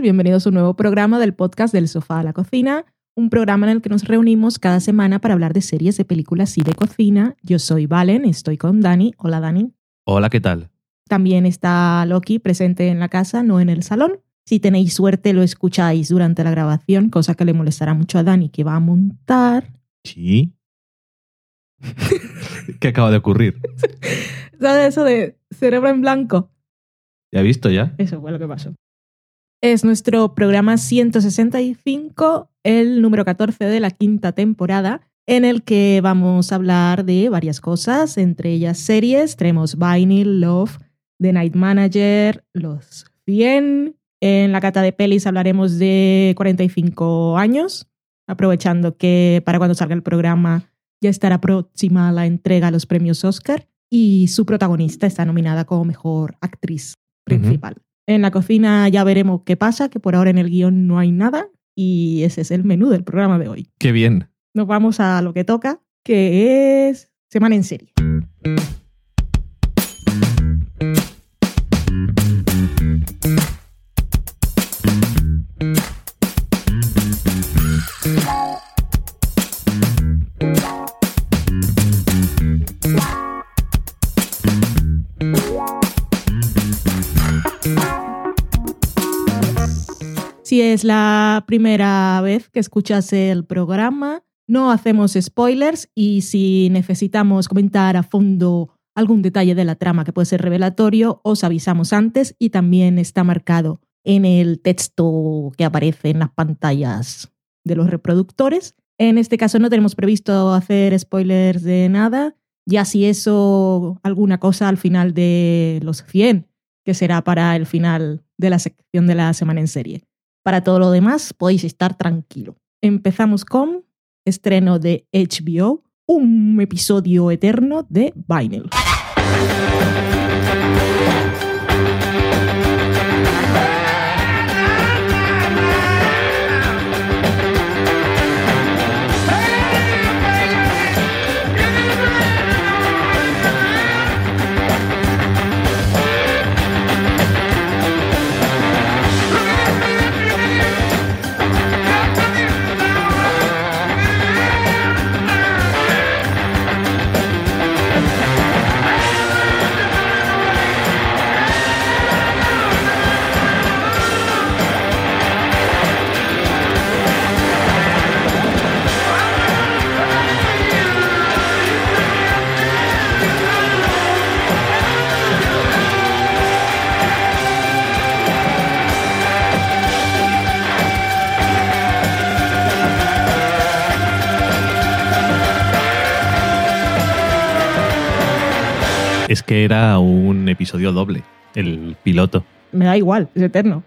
Todos, bienvenidos a un nuevo programa del podcast del sofá a la cocina, un programa en el que nos reunimos cada semana para hablar de series, de películas y de cocina. Yo soy Valen, estoy con Dani. Hola Dani. Hola, ¿qué tal? También está Loki presente en la casa, no en el salón. Si tenéis suerte lo escucháis durante la grabación, cosa que le molestará mucho a Dani que va a montar. Sí. ¿Qué acaba de ocurrir? ¿Sabes eso de cerebro en blanco? ¿Ya he visto ya? Eso fue lo que pasó. Es nuestro programa 165, el número 14 de la quinta temporada, en el que vamos a hablar de varias cosas, entre ellas series. Tenemos Vinyl, Love, The Night Manager, Los 100. En la cata de pelis hablaremos de 45 años, aprovechando que para cuando salga el programa ya estará próxima la entrega a los premios Oscar y su protagonista está nominada como mejor actriz principal. En la cocina ya veremos qué pasa, que por ahora en el guion no hay nada y ese es el menú del programa de hoy. Qué bien. Nos vamos a lo que toca, que es Semana en Serie. Es la primera vez que escuchas el programa, no hacemos spoilers y si necesitamos comentar a fondo algún detalle de la trama que puede ser revelatorio, os avisamos antes y también está marcado en el texto que aparece en las pantallas de los reproductores. En este caso no tenemos previsto hacer spoilers de nada, ya si eso, alguna cosa al final de los 100, que será para el final de la sección de la semana en serie. Para todo lo demás, podéis estar tranquilo. Empezamos con estreno de HBO, un episodio eterno de Vinyl. Era un episodio doble, el piloto. Me da igual, es eterno.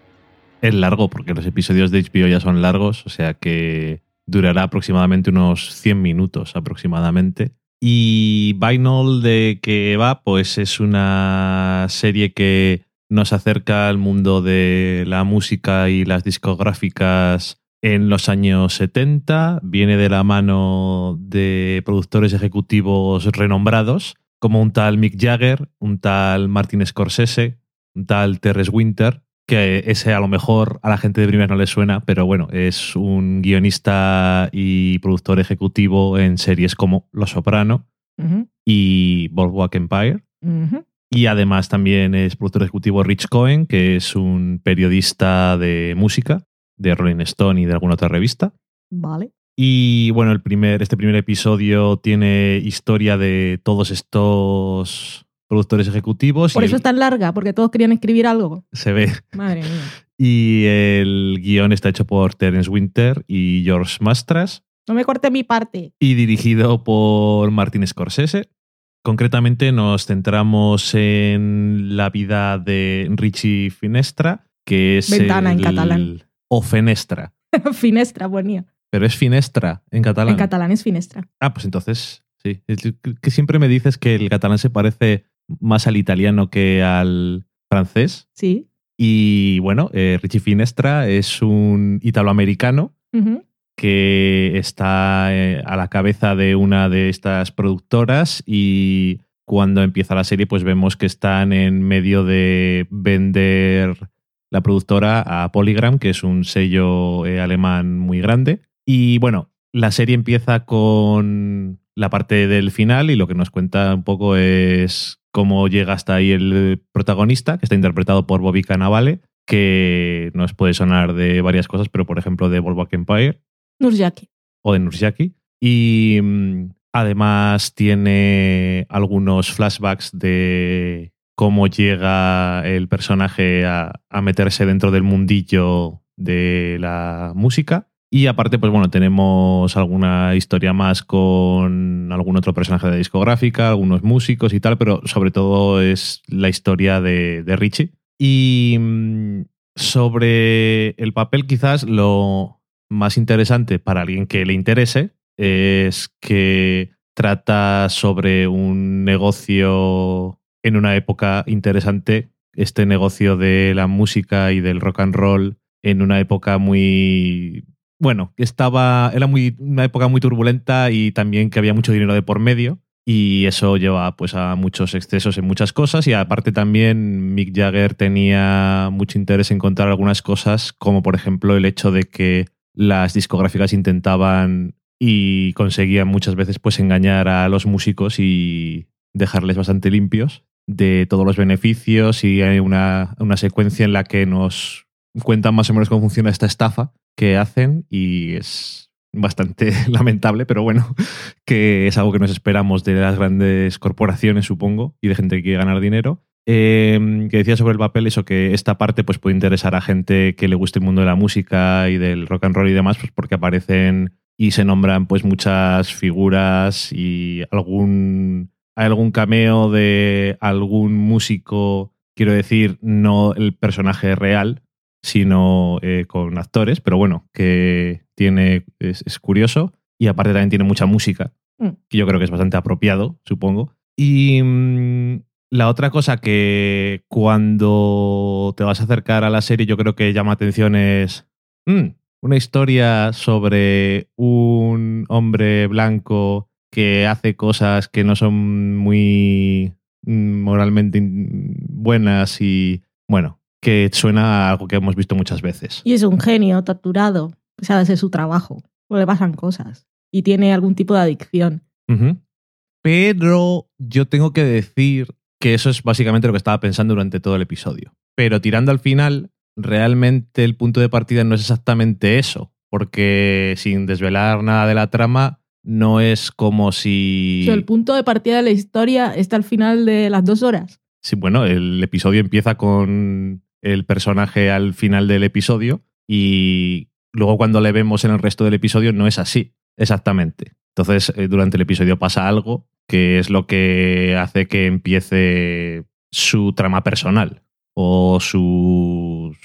Es largo porque los episodios de HBO ya son largos, o sea que durará aproximadamente unos 100 minutos aproximadamente. Y Vinyl de que va, pues es una serie que nos acerca al mundo de la música y las discográficas en los años 70. Viene de la mano de productores ejecutivos renombrados como un tal Mick Jagger, un tal Martin Scorsese, un tal Terrence Winter, que ese a lo mejor a la gente de primera no le suena, pero bueno, es un guionista y productor ejecutivo en series como Los Soprano y Boardwalk Empire. Y además también es productor ejecutivo Rich Cohen, que es un periodista de música, de Rolling Stone y de alguna otra revista. Vale. Y bueno, el primer, este primer episodio tiene historia de todos estos productores ejecutivos. Por y eso el- es tan larga, porque todos querían escribir algo. se ve. Madre mía. Y el guion está hecho por Terence Winter y George Mastras No me corte mi parte. y dirigido por Martin Scorsese. Concretamente nos centramos en la vida de Richie Finestra, que es Ventana en catalán. O Fenestra. finestra, ponía. Pero es Finestra en catalán. En catalán es finestra. Ah, pues entonces, sí. Que siempre me dices que el catalán se parece más al italiano que al francés. Sí. Y bueno, eh, Richie Finestra es un italoamericano que está eh, a la cabeza de una de estas productoras y cuando empieza la serie pues vemos que están en medio de vender la productora, a Polygram, que es un sello eh, alemán muy grande. Y bueno, la serie empieza con la parte del final y lo que nos cuenta un poco es cómo llega hasta ahí el protagonista, que está interpretado por Bobby Cannavale, que nos puede sonar de varias cosas, pero por ejemplo de Boardwalk Empire. Nurjaki. O de Nurjaki. Y mm, además tiene algunos flashbacks de cómo llega el personaje a, a meterse dentro del mundillo de la música. Y aparte, pues bueno, tenemos alguna historia más con algún otro personaje de discográfica, algunos músicos y tal, pero sobre todo es la historia de, de Richie. Y mm, sobre el papel, quizás lo más interesante para alguien que le interese es que trata sobre un negocio en una época interesante, este negocio de la música y del rock and roll en una época muy bueno, estaba, era muy, una época muy turbulenta y también que había mucho dinero de por medio y eso lleva pues a muchos excesos en muchas cosas y aparte también Mick Jagger tenía mucho interés en contar algunas cosas como por ejemplo el hecho de que las discográficas intentaban y conseguían muchas veces pues engañar a los músicos y dejarles bastante limpios de todos los beneficios y hay una, una secuencia en la que nos cuentan más o menos cómo funciona esta estafa que hacen y es bastante lamentable, pero bueno, que es algo que nos esperamos de las grandes corporaciones, supongo, y de gente que quiere ganar dinero. Eh, que decía sobre el papel eso, que esta parte pues, puede interesar a gente que le guste el mundo de la música y del rock and roll y demás, pues porque aparecen y se nombran pues muchas figuras y algún, hay algún cameo de algún músico, quiero decir, no el personaje real, sino eh, con actores, pero bueno, que tiene es, curioso y aparte también tiene mucha música, mm. que yo creo que es bastante apropiado, supongo. Y mm, la otra cosa que cuando te vas a acercar a la serie yo creo que llama atención es mm, una historia sobre un hombre blanco que hace cosas que no son muy moralmente buenas y bueno, que suena a algo que hemos visto muchas veces. Y es un genio torturado, pues ha de ser su trabajo, o le pasan cosas, y tiene algún tipo de adicción. Pero yo tengo que decir que eso es básicamente lo que estaba pensando durante todo el episodio. Pero tirando al final, realmente el punto de partida no es exactamente eso, porque sin desvelar nada de la trama, no es como si... el punto de partida de la historia está al final de las dos horas. Sí, bueno, el episodio empieza con el personaje al final del episodio y luego cuando le vemos en el resto del episodio no es así, exactamente. Entonces, eh, durante el episodio pasa algo que es lo que hace que empiece su trama personal o sus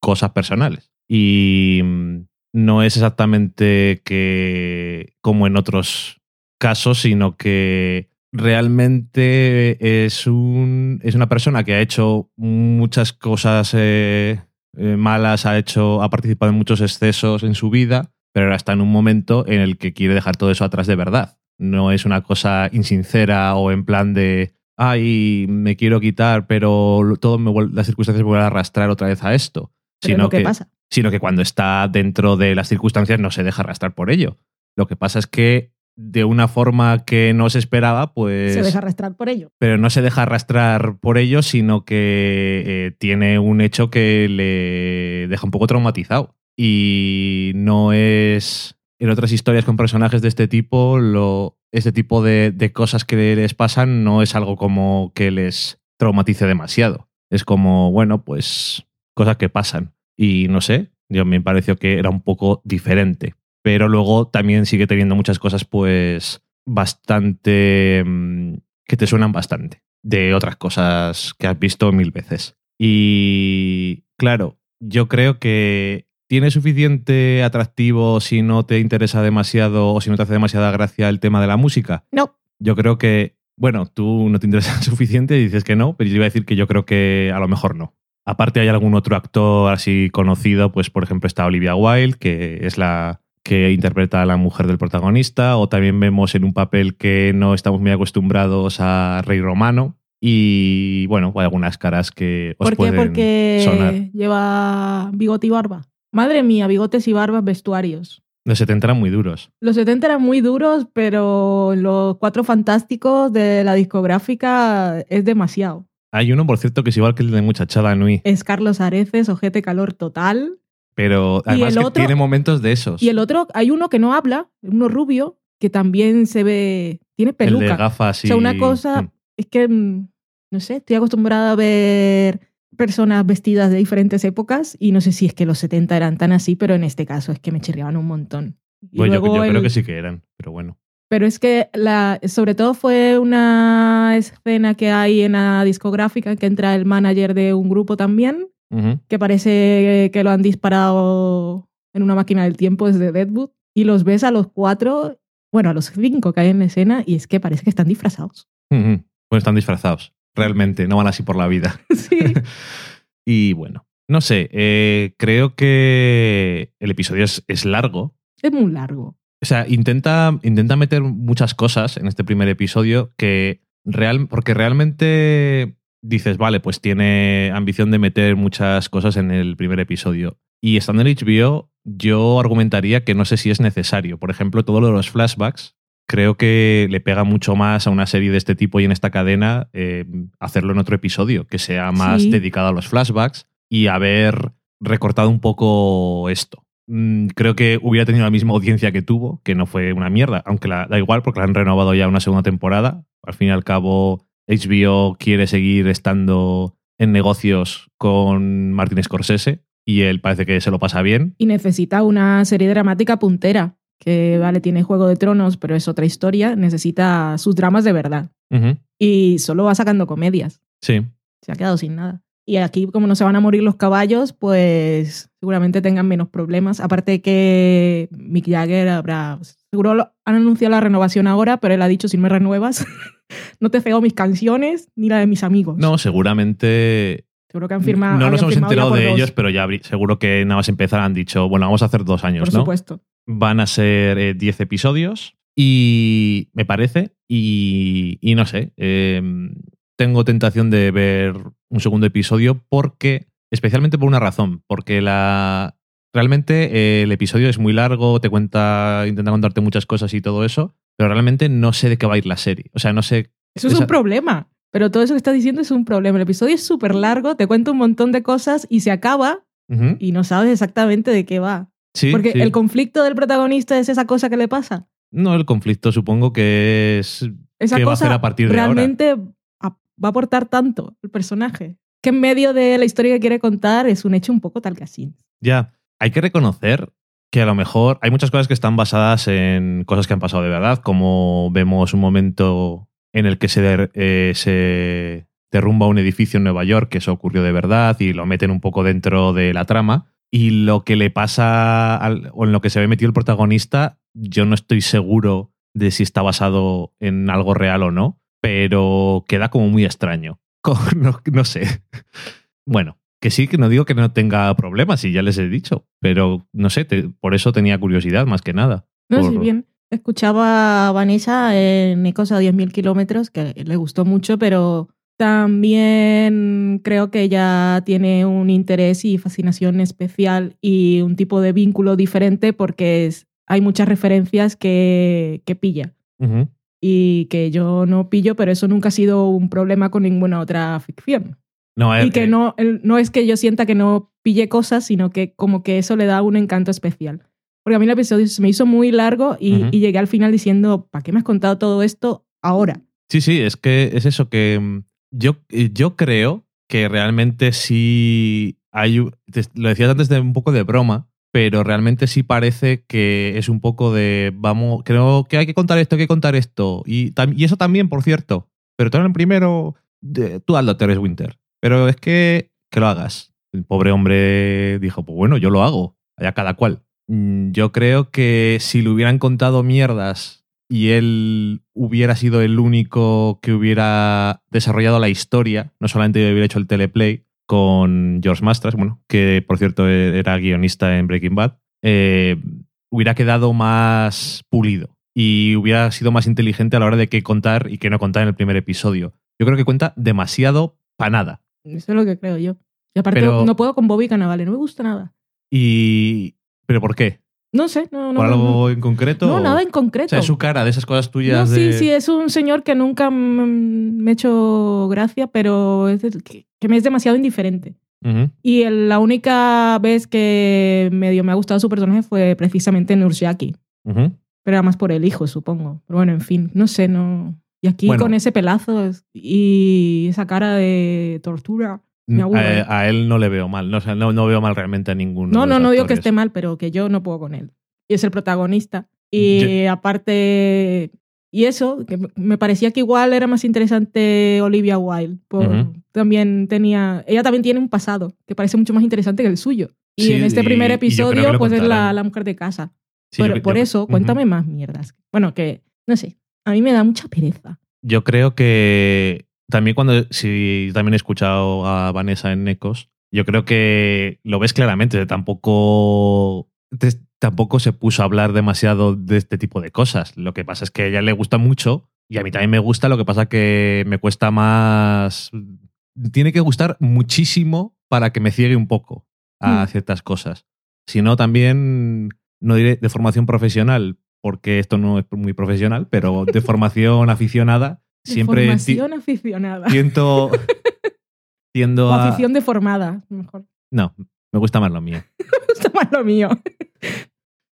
cosas personales. Y mm, no es exactamente que como en otros casos, sino que realmente es, un, es una persona que ha hecho muchas cosas eh, eh, malas, ha, hecho, ha participado en muchos excesos en su vida, pero ahora está en un momento en el que quiere dejar todo eso atrás de verdad. No es una cosa insincera o en plan de, ay, me quiero quitar, pero todo las circunstancias me vuelven a arrastrar otra vez a esto. sino que, pasa. Sino que cuando está dentro de las circunstancias no se deja arrastrar por ello. Lo que pasa es que de una forma que no se esperaba, pues... Se deja arrastrar por ello. Pero no se deja arrastrar por ello, sino que eh, tiene un hecho que le deja un poco traumatizado. Y no es... En otras historias con personajes de este tipo, lo, este tipo de, de cosas que les pasan no es algo como que les traumatice demasiado. Es como, bueno, pues cosas que pasan. Y no sé, yo me pareció que era un poco diferente pero luego también sigue teniendo muchas cosas pues bastante... Mm, que te suenan bastante de otras cosas que has visto mil veces. Y claro, yo creo que tiene suficiente atractivo si no te interesa demasiado o si no te hace demasiada gracia el tema de la música. No. Yo creo que, bueno, tú no te interesa suficiente y dices que no, pero yo iba a decir que yo creo que a lo mejor no. Aparte hay algún otro actor así conocido, pues por ejemplo está Olivia Wilde, que es la, que interpreta a la mujer del protagonista, o también vemos en un papel que no estamos muy acostumbrados a Rey Romano, Y bueno, hay algunas caras que os ¿Por qué? pueden Porque sonar. lleva bigote y barba. Madre mía, bigotes y barbas, vestuarios. De 70 eran muy duros. Los 70 eran muy duros, pero los cuatro fantásticos de la discográfica es demasiado. Hay uno, por cierto, que es igual que el de Muchachada Nui, Es Carlos Areces, ojete calor total. Pero además que otro- tiene momentos de esos. Y el otro, hay uno que no habla, uno rubio, que también se ve, tiene El de peluca. gafas y... O sea, una cosa Mm. es que, mm, no sé, estoy acostumbrada a ver personas vestidas de diferentes épocas y no sé si es que los 70 eran tan así, pero en este caso es que me chirriaban un montón. Y Pues yo, luego yo creo el- que sí que eran, pero bueno. Pero es que la, sobre todo fue una escena que hay en la discográfica que entra el manager de un grupo también, Que parece que lo han disparado en una máquina del tiempo desde Deadwood, y los ves a los cuatro, bueno, a los cinco que hay en la escena, y es que parece que están disfrazados. Ujú. Pues están disfrazados. Realmente, no van así por la vida. sí. Y bueno, no sé, eh, creo que el episodio es, es largo. Es muy largo. O sea, intenta, intenta meter muchas cosas en este primer episodio que real, porque realmente dices, vale, pues tiene ambición de meter muchas cosas en el primer episodio. Y estando en HBO, yo argumentaría que no sé si es necesario. Por ejemplo, todo lo de los flashbacks, creo que le pega mucho más a una serie de este tipo y en esta cadena eh, hacerlo en otro episodio, que sea más Sí. dedicado a los flashbacks y haber recortado un poco esto. Mm, Creo que hubiera tenido la misma audiencia que tuvo, que no fue una mierda, aunque la, da igual porque la han renovado ya una segunda temporada. Al fin y al cabo, HBO quiere seguir estando en negocios con Martin Scorsese y él parece que se lo pasa bien. Y necesita una serie dramática puntera, que vale, tiene Juego de Tronos, pero es otra historia, necesita sus dramas de verdad. Y solo va sacando comedias. Sí. se ha quedado sin nada. Y aquí, como no se van a morir los caballos, pues seguramente tengan menos problemas. Aparte que Mick Jagger habrá. Seguro lo- han anunciado la renovación ahora, pero él ha dicho: si me renuevas, no te cego mis canciones ni la de mis amigos. No, seguramente Seguro que han firmado. no nos hemos enterado por de dos, ellos, pero ya seguro que nada más empezar han dicho, bueno, vamos a hacer dos años, Por ¿no? supuesto. Van a ser eh, 10 episodios y me parece, y, y no sé, eh, tengo tentación de ver un segundo episodio porque, especialmente por una razón, porque la... Realmente eh, el episodio es muy largo, te cuenta, intenta contarte muchas cosas y todo eso, pero realmente no sé de qué va a ir la serie. O sea, no sé Eso es Esa- un problema. Pero todo eso que estás diciendo es un problema. El episodio es súper largo, te cuenta un montón de cosas y se acaba Ujú. y no sabes exactamente de qué va. Sí, Porque sí. el conflicto del protagonista es esa cosa que le pasa. No, el conflicto supongo que es Esa qué va a cosa hacer a partir de realmente a- va a aportar tanto el personaje que en medio de la historia que quiere contar es un hecho un poco tal que así. Ya, hay que reconocer que a lo mejor hay muchas cosas que están basadas en cosas que han pasado de verdad, como vemos un momento en el que se, der- eh, se derrumba un edificio en Nueva York, que eso ocurrió de verdad, y lo meten un poco dentro de la trama. Y lo que le pasa, al- o en lo que se ve metido el protagonista, yo no estoy seguro de si está basado en algo real o no, pero queda como muy extraño. No, no sé. Bueno, que sí, que no digo que no tenga problemas, y ya les he dicho, pero no sé, te- por eso tenía curiosidad más que nada. No, Por- sí, bien. Escuchaba a Vanessa en Ecos a 10.000 kilómetros, que le gustó mucho, pero también creo que ella tiene un interés y fascinación especial y un tipo de vínculo diferente porque es- hay muchas referencias que, que pilla y que yo no pillo, pero eso nunca ha sido un problema con ninguna otra ficción. No, eh, Y que eh, no, no es que yo sienta que no pille cosas, sino que como que eso le da un encanto especial. Porque a mí el episodio se me hizo muy largo y, llegué al final diciendo, ¿para qué me has contado todo esto ahora? Sí, sí, es que es eso que mm, yo, eh, yo creo que realmente sí hay, lo decías antes de un poco de broma, pero realmente sí parece que es un poco de, vamos, creo que hay que contar esto, hay que contar esto. Y, eso también, por cierto, pero tú en el primero, de- tú hazlo, Teres Winter. Pero es que, que lo hagas. El pobre hombre dijo, pues bueno, yo lo hago, allá cada cual. Mm, Yo creo que si le hubieran contado mierdas y él hubiera sido el único que hubiera desarrollado la historia, no solamente hubiera hecho el teleplay con George Mastras, bueno, que por cierto era guionista en Breaking Bad, eh, hubiera quedado más pulido y hubiera sido más inteligente a la hora de qué contar y qué no contar en el primer episodio. yo creo que cuenta demasiado para nada. Eso es lo que creo yo. Y aparte, Pero- no puedo con Bobby Cannavale, no me gusta nada. Y. ¿Pero por qué? No sé, no, no. ¿Por no, algo en concreto? no, o- nada en O concreto. sea, es su cara de esas cosas No, tuyas sí, de. sí, es un señor que nunca me ha hecho gracia, pero es que, que me es demasiado indiferente. Y el- la única vez que medio me ha gustado su personaje fue precisamente en. Pero era más por el hijo, supongo. Pero bueno, en fin, no sé, no. Y aquí Bueno. con ese pelazo y esa cara de tortura. Me aburre. A, a él no le veo mal. No, o sea, no, no veo mal realmente a ninguno. No, de no, no digo que esté mal, pero que yo no puedo con él. Y es el protagonista. Y aparte, y eso, que me- parecía que igual era más interesante Olivia Wilde. por-. También tenía, ella también tiene un pasado que parece mucho más interesante que el suyo. Y Sí, en este primer y episodio, pues es la, mujer de casa. Sí, por yo- por yo- eso, cuéntame más mierdas. Bueno, que, no sé, a mí me da mucha pereza. Yo creo que también cuando, si también he escuchado a Vanessa en Ecos, yo creo que lo ves claramente, tampoco, te- tampoco se puso a hablar demasiado de este tipo de cosas. Lo que pasa es que a ella le gusta mucho y a mí también me gusta, lo que pasa que me cuesta más, tiene que gustar muchísimo para que me ciegue un poco a Mm. ciertas cosas. Si no, también, no diré de formación profesional, porque esto no es muy profesional, pero de formación aficionada, siempre ti- Formación aficionada. tiendo, tiendo O a... afición deformada, mejor. No, me gusta más lo mío. Está más lo mío.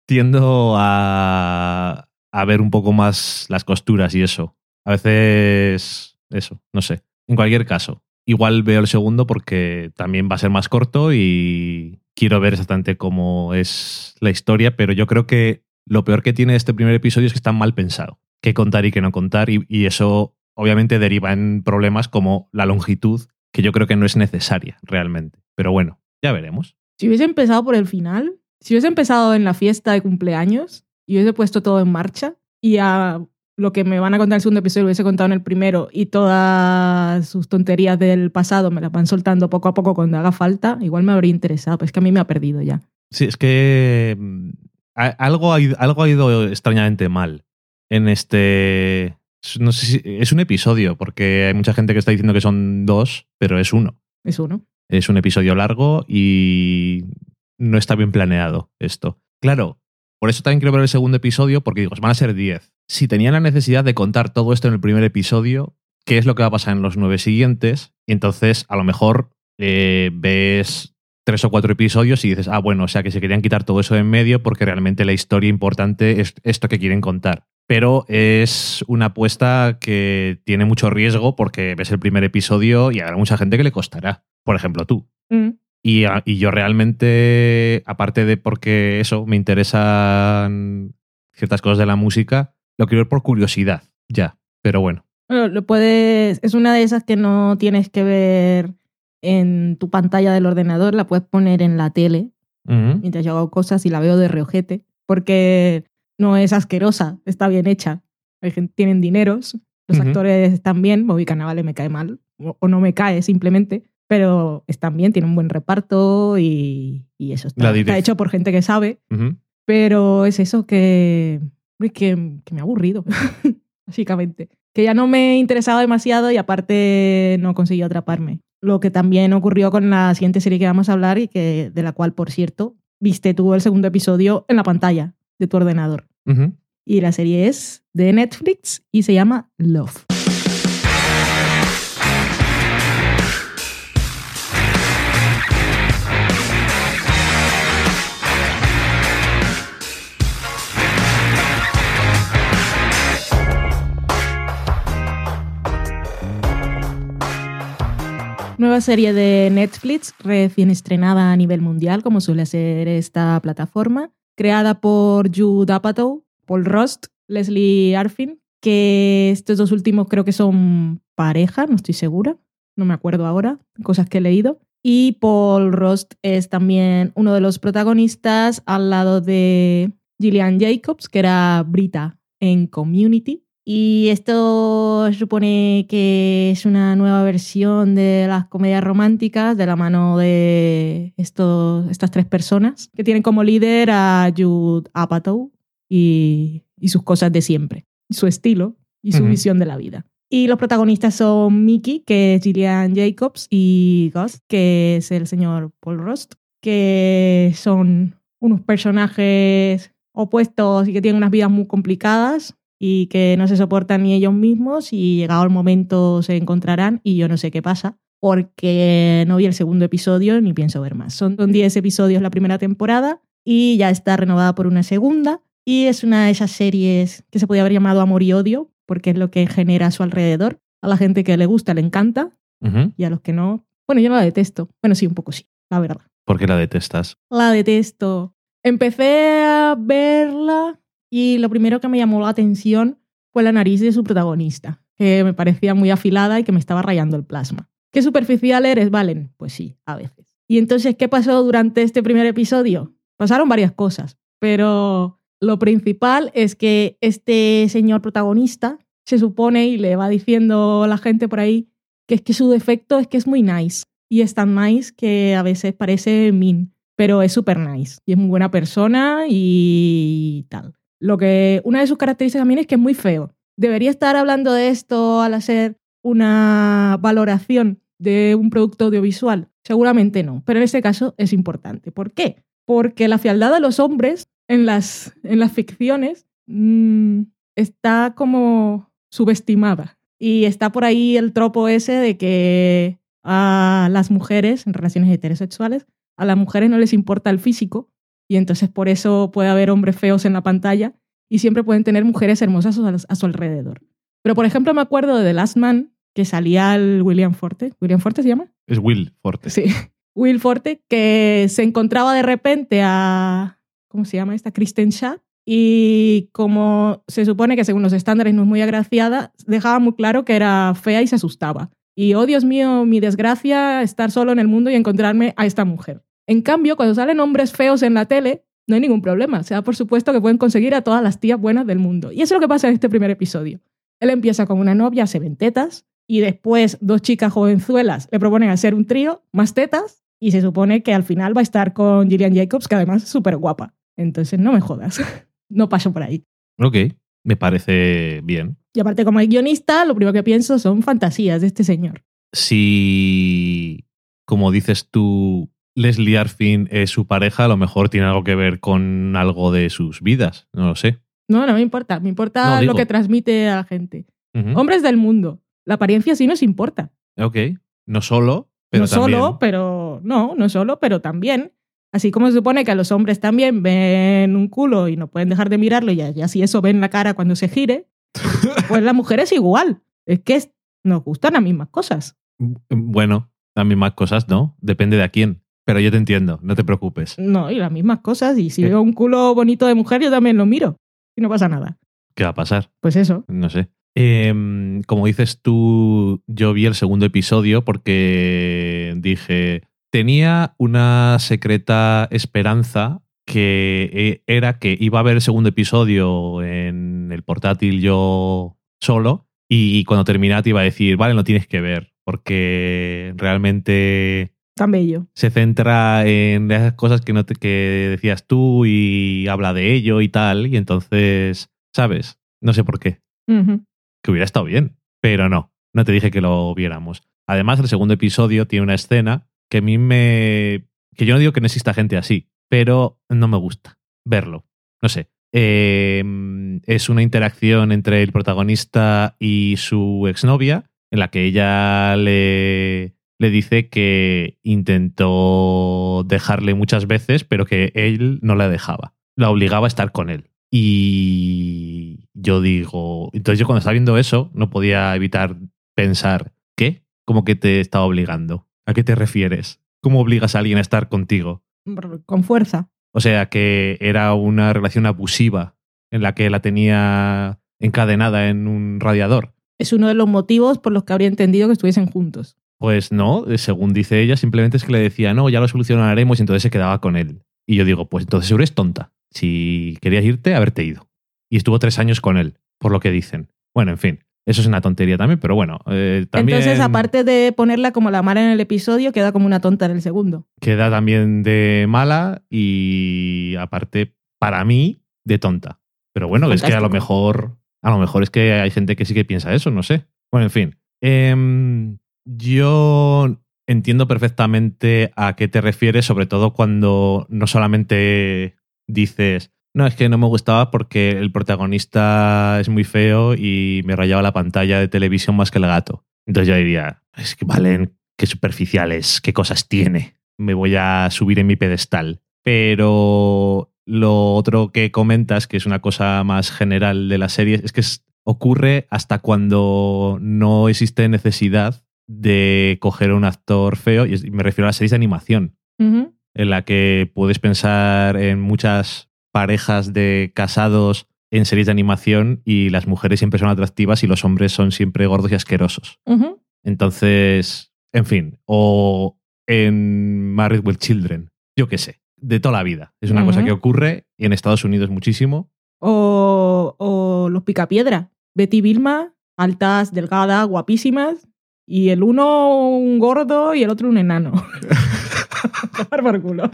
Tiendo a, a ver un poco más las costuras y eso. A veces, eso, no sé. En cualquier caso, igual veo el segundo porque también va a ser más corto y quiero ver exactamente cómo es la historia, pero yo creo que lo peor que tiene este primer episodio es que está mal pensado. Qué contar y qué no contar y, y eso obviamente deriva en problemas como la longitud, que yo creo que no es necesaria realmente. Pero bueno, ya veremos. Si hubiese empezado por el final, si hubiese empezado en la fiesta de cumpleaños y hubiese puesto todo en marcha y a lo que me van a contar en el segundo episodio lo hubiese contado en el primero y todas sus tonterías del pasado me las van soltando poco a poco cuando haga falta, igual me habría interesado, pero es que a mí me ha perdido ya. Sí, es que mm, algo ha, ido, algo ha ido extrañamente mal en este... No sé si es un episodio, porque hay mucha gente que está diciendo que son dos, pero es uno. Es uno. Es un episodio largo y no está bien planeado esto. Claro, por eso también quiero ver el segundo episodio, porque digo, van a ser 10. Si tenían la necesidad de contar todo esto en el primer episodio, ¿qué es lo que va a pasar en los nueve siguientes? Y entonces, a lo mejor eh, ves tres o cuatro episodios y dices, ah, bueno, o sea que se querían quitar todo eso de en medio porque realmente la historia importante es esto que quieren contar. Pero es una apuesta que tiene mucho riesgo porque ves el primer episodio y habrá mucha gente que le costará. Por ejemplo, tú. Mm. Y, a- y yo realmente, aparte de porque eso, me interesan ciertas cosas de la música, lo quiero ver por curiosidad, ya. Pero bueno. Bueno, lo puedes, es una de esas que no tienes que ver en tu pantalla del ordenador, la puedes poner en la tele mientras yo hago cosas y la veo de reojete, porque no es asquerosa, está bien hecha. Tienen dineros, los Ujú. actores están bien, Bobby Cannavale me cae mal, o, o no me cae simplemente, pero están bien, tienen un buen reparto y, y eso está, está hecho por gente que sabe, Ujú. pero es eso que, que, que me ha aburrido, básicamente. Que ya no me interesaba demasiado y aparte no consiguió atraparme. Lo que también ocurrió con la siguiente serie que vamos a hablar y que de la cual, por cierto, viste tú el segundo episodio en la pantalla de tu ordenador. Y la serie es de Netflix y se llama Love. Nueva serie de Netflix, recién estrenada a nivel mundial, como suele ser esta plataforma, creada por Jude Apatow, Paul Rost, Leslie Arfin, que estos dos últimos creo que son pareja, no estoy segura, no me acuerdo ahora, cosas que he leído. Y Paul Rost es también uno de los protagonistas al lado de Gillian Jacobs, que era Brita en Community. Y esto supone que es una nueva versión de las comedias románticas de la mano de estos, estas tres personas que tienen como líder a Jude Apatow y, y sus cosas de siempre, su estilo y su visión de la vida. Y los protagonistas son Mickey, que es Gillian Jacobs, y Gus, que es el señor Paul Rost, que son unos personajes opuestos y que tienen unas vidas muy complicadas y que no se soportan ni ellos mismos y llegado el momento se encontrarán y yo no sé qué pasa porque no vi el segundo episodio ni pienso ver más. Son 10 episodios la primera temporada y ya está renovada por una segunda y es una de esas series que se podría haber llamado Amor y Odio porque es lo que genera a su alrededor. A la gente que le gusta le encanta y a los que no, bueno, yo no la detesto. Bueno, sí, un poco sí, la verdad. ¿Por qué la detestas? La detesto. Empecé a verla y lo primero que me llamó la atención fue la nariz de su protagonista, que me parecía muy afilada y que me estaba rayando el plasma. ¿Qué superficial eres, Valen? Pues sí, a veces. Y entonces, ¿qué pasó durante este primer episodio? Pasaron varias cosas, pero lo principal es que este señor protagonista se supone y le va diciendo la gente por ahí que es que su defecto es que es muy nice. Y es tan nice que a veces parece mean, pero es súper nice. Y es muy buena persona y tal. Lo que, una de sus características también es que es muy feo. ¿Debería estar hablando de esto al hacer una valoración de un producto audiovisual? Seguramente no, pero en este caso es importante. ¿Por qué? Porque la fealdad de los hombres en las, en las ficciones mm, está como subestimada. Y está por ahí el tropo ese de que a las mujeres, en relaciones heterosexuales, a las mujeres no les importa el físico y entonces por eso puede haber hombres feos en la pantalla y siempre pueden tener mujeres hermosas a su alrededor. Pero por ejemplo me acuerdo de The Last Man, que salía el William Forte. ¿William Forte se llama? Es Will Forte. Sí. Will Forte, que se encontraba de repente a, ¿cómo se llama esta? Kristen Shaw. Y como se supone que según los estándares no es muy agraciada, dejaba muy claro que era fea y se asustaba. Y, oh Dios mío, mi desgracia, estar solo en el mundo y encontrarme a esta mujer. En cambio, cuando salen hombres feos en la tele, no hay ningún problema. O sea, por supuesto que pueden conseguir a todas las tías buenas del mundo. Y eso es lo que pasa en este primer episodio. Él empieza con una novia, se ven tetas, y después dos chicas jovenzuelas le proponen hacer un trío, más tetas, y se supone que al final va a estar con Gillian Jacobs, que además es súper guapa. Entonces, no me jodas. no paso por ahí. Ok, me parece bien. Y aparte, como guionista, lo primero que pienso son fantasías de este señor. Si, como dices tú, Leslie Arfin es su pareja, a lo mejor tiene algo que ver con algo de sus vidas, no lo sé. No, no me importa, me importa lo que transmite a la gente. Hombres del mundo, la apariencia sí nos importa. Ok, no solo, pero no solo, pero no, no solo, pero también. Así como se supone que a los hombres también ven un culo y no pueden dejar de mirarlo y así eso ven la cara cuando se gire, pues la mujer es igual. Es que nos gustan las mismas cosas. Bueno, las mismas cosas, ¿no? Depende de a quién. Pero yo te entiendo, no te preocupes. No, y las mismas cosas. Y si veo un culo bonito de mujer, yo también lo miro. Y no pasa nada. ¿Qué va a pasar? Pues eso. No sé. Em, como dices tú, yo vi el segundo episodio porque dije, tenía una secreta esperanza que eh, era que iba a haber el segundo episodio en el portátil yo solo y cuando terminara te iba a decir, vale, lo tienes que ver, porque realmente... Tan bello. Se centra en esas cosas que, no te, que decías tú y habla de ello y tal, y entonces, ¿sabes? No sé por qué. Que hubiera estado bien, pero no, no te dije que lo viéramos. Además, el segundo episodio tiene una escena que a mí me... que yo no digo que no exista gente así, pero no me gusta verlo. No sé. Em, es una interacción entre el protagonista y su exnovia, en la que ella le, le dice que intentó dejarle muchas veces, pero que él no la dejaba. La obligaba a estar con él. Y yo digo, entonces yo cuando estaba viendo eso no podía evitar pensar, ¿qué? ¿Cómo que te estaba obligando? ¿A qué te refieres? ¿Cómo obligas a alguien a estar contigo? Con fuerza. O sea, que era una relación abusiva en la que la tenía encadenada en un radiador. Es uno de los motivos por los que habría entendido que estuviesen juntos. Pues no, según dice ella, simplemente es que le decía, no, ya lo solucionaremos y entonces se quedaba con él. Y yo digo, pues entonces eres tonta. Si querías irte, haberte ido. Y estuvo tres años con él, por lo que dicen. Bueno, en fin. Eso es una tontería también, pero bueno. Eh, también Entonces, aparte de ponerla como la mala en el episodio, queda como una tonta en el segundo. Queda también de mala y aparte, para mí, de tonta. Pero bueno, es que a lo mejor. A lo mejor es que hay gente que sí que piensa eso, no sé. Bueno, en fin. Em, yo entiendo perfectamente a qué te refieres, sobre todo cuando no solamente dices, no, es que no me gustaba porque el protagonista es muy feo y me rayaba la pantalla de televisión más que el gato. Entonces yo diría, es que valen, qué superficiales, qué cosas tiene. Me voy a subir en mi pedestal. Pero lo otro que comentas, que es una cosa más general de la serie, es que ocurre hasta cuando no existe necesidad de coger un actor feo, y me refiero a las series de animación, en la que puedes pensar en muchas parejas de casados en series de animación y las mujeres siempre son atractivas y los hombres son siempre gordos y asquerosos. Entonces, en fin, o en Married with Children, yo qué sé, de toda la vida. Es una cosa que ocurre y en Estados Unidos muchísimo. O, o los picapiedra. Betty Vilma, altas, delgadas, guapísimas, y el uno un gordo y el otro un enano. por culo.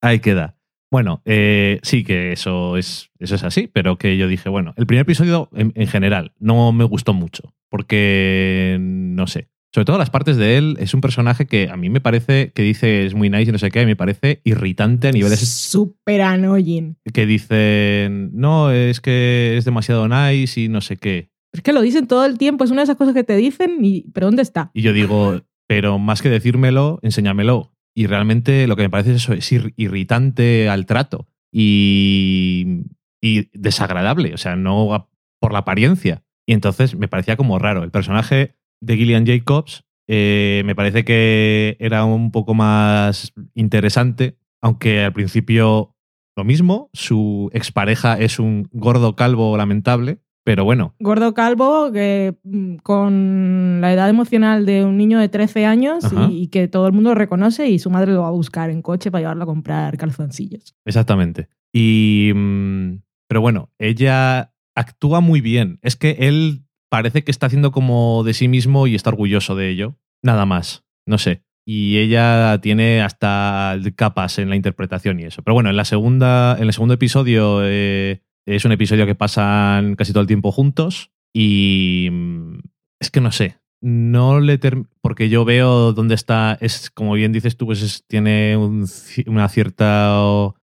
Ahí queda. Bueno, eh, sí que eso es, eso es así, pero que yo dije, bueno, el primer episodio en, general no me gustó mucho, porque no sé. Sobre todo las partes de él, es un personaje que a mí me parece que dice es muy nice y no sé qué, me parece irritante a niveles. Súper annoying. Que dicen, no, es que es demasiado nice y no sé qué. Es que lo dicen todo el tiempo, es una de esas cosas que te dicen, y, pero ¿dónde está? Y yo digo, pero más que decírmelo, enséñamelo. Y realmente lo que me parece es eso, es irritante al trato y, y desagradable, o sea, no por la apariencia. Y entonces me parecía como raro. El personaje de Gillian Jacobs eh, me parece que era un poco más interesante, aunque al principio lo mismo, su expareja es un gordo calvo lamentable pero bueno. Gordo calvo, que mm, con la edad emocional de un niño de 13 años y, que todo el mundo reconoce y su madre lo va a buscar en coche para llevarlo a comprar calzoncillos. Exactamente. Y. Mm, pero bueno, ella actúa muy bien. Es que él parece que está haciendo como de sí mismo y está orgulloso de ello. Nada más. No sé. Y ella tiene hasta capas en la interpretación y eso. Pero bueno, en la segunda, en el segundo episodio. Eh, es un episodio que pasan casi todo el tiempo juntos y mm, es que no sé, no le porque yo veo dónde está, es como bien dices tú, pues tiene una cierta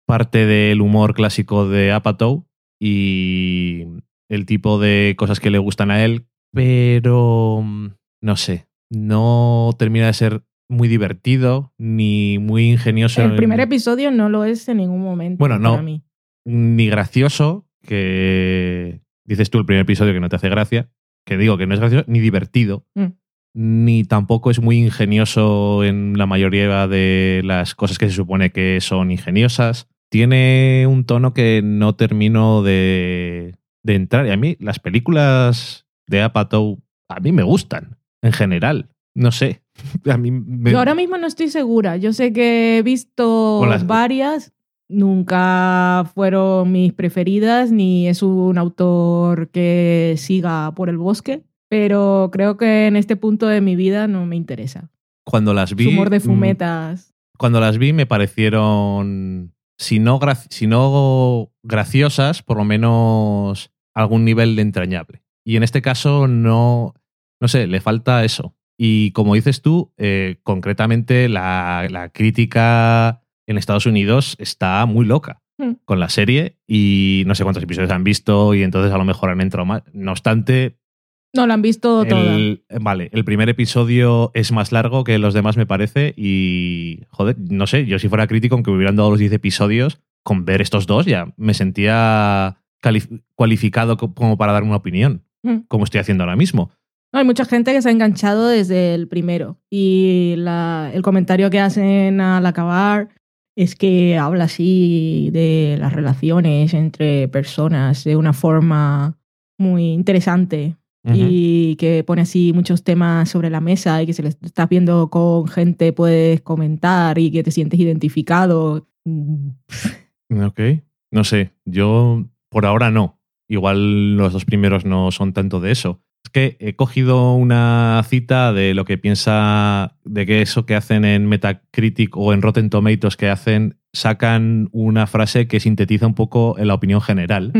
parte del humor clásico de Apatow y el tipo de cosas que le gustan a él, pero mm, no sé, no termina de ser muy divertido ni muy ingenioso. El primer episodio no lo es en ningún momento. Bueno, no. Para mí ni gracioso, que dices tú el primer episodio que no te hace gracia, que digo que no es gracioso, ni divertido, mm. ni tampoco es muy ingenioso en la mayoría de las cosas que se supone que son ingeniosas. Tiene un tono que no termino de, de entrar. Y a mí las películas de Apatow a mí me gustan, en general. No sé. A mí Yo ahora mismo no estoy segura. Yo sé que he visto varias nunca fueron mis preferidas, ni es un autor que siga por el bosque, pero creo que en este punto de mi vida no me interesa. Cuando las vi... humor de mm, fumetas. Cuando las vi me parecieron, si no, si no graciosas, por lo menos algún nivel de entrañable. Y en este caso no, no sé, le falta eso. Y como dices tú, eh, concretamente la, la crítica en Estados Unidos está muy loca hmm. con la serie y no sé cuántos episodios han visto y entonces a lo mejor han entrado más. No obstante... No, la han visto toda. Vale, el primer episodio es más largo que los demás me parece y, joder, no sé, yo si fuera crítico, aunque me hubieran dado los 10 episodios, con ver estos dos ya me sentía cualificado como para dar una opinión, hmm. como estoy haciendo ahora mismo. hay mucha gente que se ha enganchado desde el primero y el comentario que hacen al acabar es que habla así de las relaciones entre personas de una forma muy interesante y que pone así muchos temas sobre la mesa y que si le estás viendo con gente puedes comentar y que te sientes identificado. Mm, ok, no sé, yo por ahora no. Igual los dos primeros no son tanto de eso. Que he cogido una cita de lo que piensa de que eso que hacen en Metacritic o en Rotten Tomatoes que hacen, sacan una frase que sintetiza un poco la opinión general.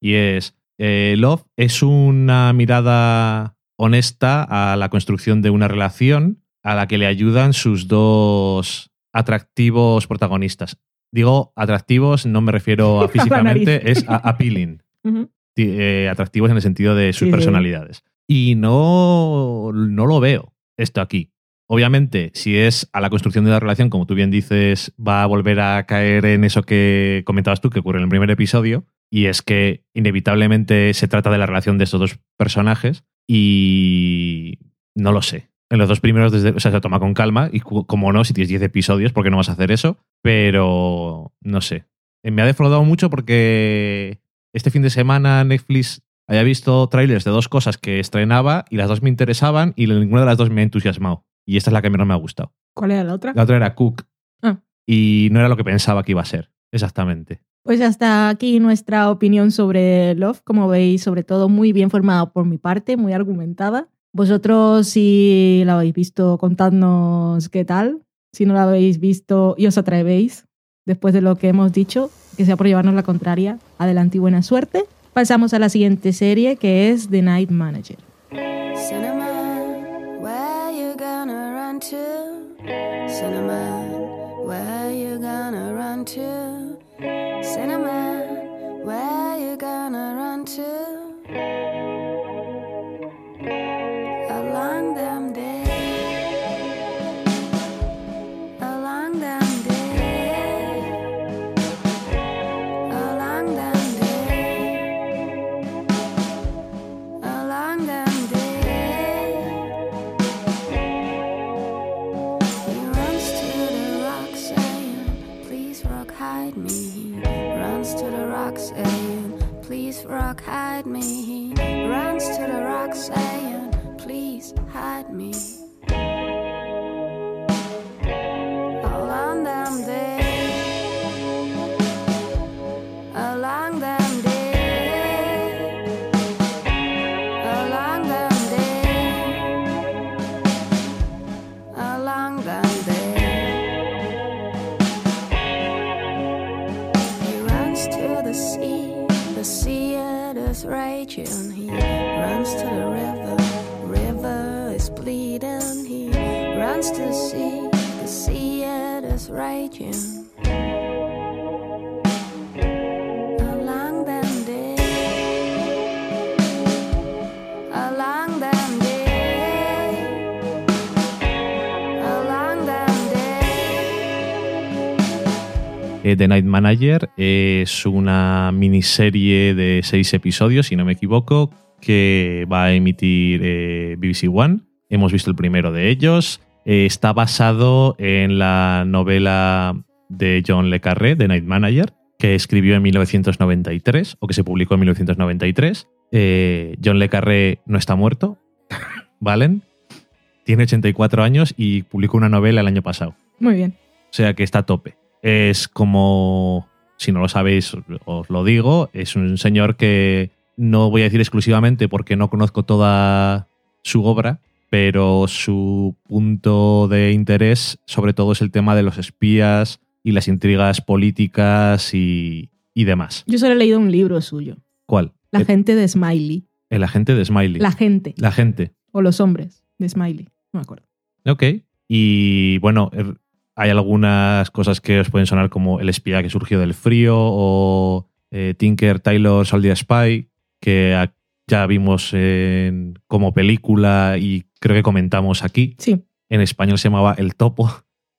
Y es, eh, Love es una mirada honesta a la construcción de una relación a la que le ayudan sus dos atractivos protagonistas. Digo atractivos, no me refiero a físicamente, es a appealing. Eh, atractivos en el sentido de sus personalidades. Y no, no lo veo esto aquí. Obviamente, si es a la construcción de la relación, como tú bien dices, va a volver a caer en eso que comentabas tú, que ocurre en el primer episodio, y es que inevitablemente se trata de la relación de estos dos personajes, y no lo sé. En los dos primeros, desde, o sea, se toma con calma, y como no, si tienes 10 episodios, ¿por qué no vas a hacer eso? Pero no sé. Me ha defraudado mucho porque este fin de semana Netflix había visto trailers de dos cosas que estrenaba y las dos me interesaban y ninguna de las dos me ha entusiasmado. Y esta es la que menos me ha gustado. ¿Cuál era la otra? La otra era Cook. Ah. Y no era lo que pensaba que iba a ser, exactamente. Pues hasta aquí nuestra opinión sobre Love. Como veis, sobre todo muy bien formada por mi parte, muy argumentada. Vosotros, si la habéis visto, contadnos qué tal. Si no la habéis visto y os atrevéis, después de lo que hemos dicho, que sea por llevarnos la contraria, adelante y buena suerte. Pasamos a la siguiente serie que es The Night Manager. rock, The Night Manager es una miniserie de seis episodios, si no me equivoco, que va a emitir eh, BBC One. Hemos visto el primero de ellos. Eh, está basado en la novela de John Le Carré, The Night Manager, que escribió en 1993 o que se publicó en 1993. Eh, John Le Carré no está muerto, ¿valen? Tiene 84 años y publicó una novela el año pasado. Muy bien. O sea que está a tope. Es como, si no lo sabéis, os lo digo, es un señor que no voy a decir exclusivamente porque no conozco toda su obra, pero su punto de interés sobre todo es el tema de los espías y las intrigas políticas y, y demás. Yo solo he leído un libro suyo. ¿Cuál? La gente de Smiley. El agente de Smiley. La gente. La gente. O los hombres de Smiley. No me acuerdo. Ok. Y bueno, er, hay algunas cosas que os pueden sonar como El espía que surgió del frío o eh, Tinker Taylor Soldier Spy, que ya vimos en, como película y creo que comentamos aquí. Sí. En español se llamaba El Topo.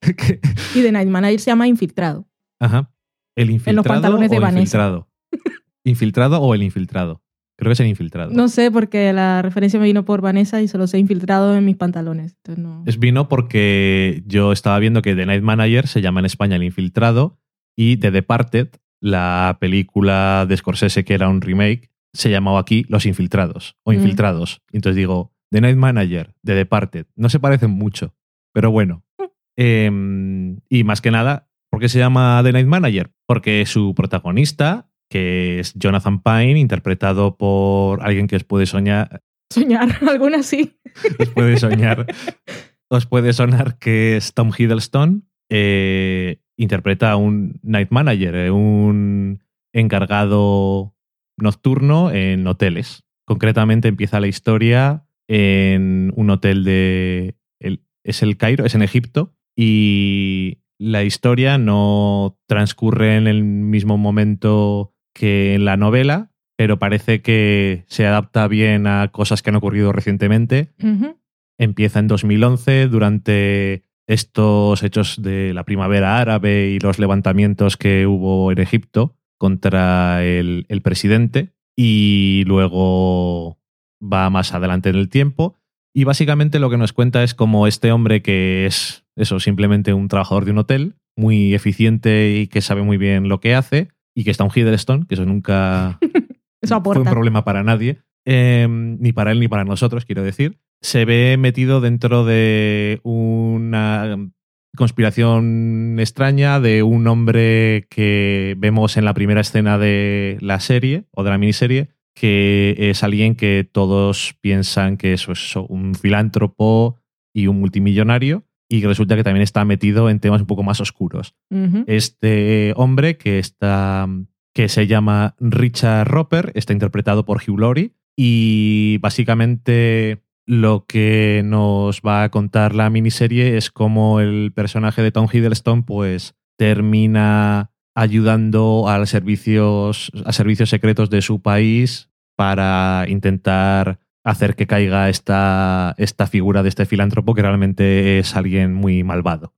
y The Night Manager se llama Infiltrado. Ajá. El infiltrado. En los pantalones de o Vanessa. Infiltrado. ¿Infiltrado o el infiltrado? Creo que es el infiltrado. No sé, porque la referencia me vino por Vanessa y solo se ha infiltrado en mis pantalones. Entonces no... Es vino porque yo estaba viendo que The Night Manager se llama en España El Infiltrado y The Departed, la película de Scorsese que era un remake, se llamaba aquí Los Infiltrados o Infiltrados. Mm. Entonces digo, The Night Manager, The Departed, no se parecen mucho, pero bueno. eh, y más que nada, ¿por qué se llama The Night Manager? Porque su protagonista que es Jonathan Pine, interpretado por alguien que os puede soñar. Soñar, alguna sí. Os puede soñar. os puede sonar que es Tom Hiddleston. Eh, interpreta a un night manager, eh, un encargado nocturno en hoteles. Concretamente empieza la historia en un hotel de... el- es el Cairo, es en Egipto, y la historia no transcurre en el mismo momento que en la novela, pero parece que se adapta bien a cosas que han ocurrido recientemente. Empieza en 2011 durante estos hechos de la primavera árabe y los levantamientos que hubo en Egipto contra el, el presidente y luego va más adelante en el tiempo y básicamente lo que nos cuenta es como este hombre que es eso simplemente un trabajador de un hotel muy eficiente y que sabe muy bien lo que hace y que está un Hiddleston que eso nunca Eso fue un problema para nadie, eh, ni para él ni para nosotros, quiero decir. Se ve metido dentro de una conspiración extraña de un hombre que vemos en la primera escena de la serie o de la miniserie, que es alguien que todos piensan que eso es eso, un filántropo y un multimillonario, y que resulta que también está metido en temas un poco más oscuros. Este hombre que está que se llama Richard Roper, está interpretado por Hugh Laurie y básicamente lo que nos va a contar la miniserie es cómo el personaje de Tom Hiddleston pues termina ayudando a servicios a servicios secretos de su país para intentar hacer que caiga esta, esta figura de este filántropo que realmente es alguien muy malvado.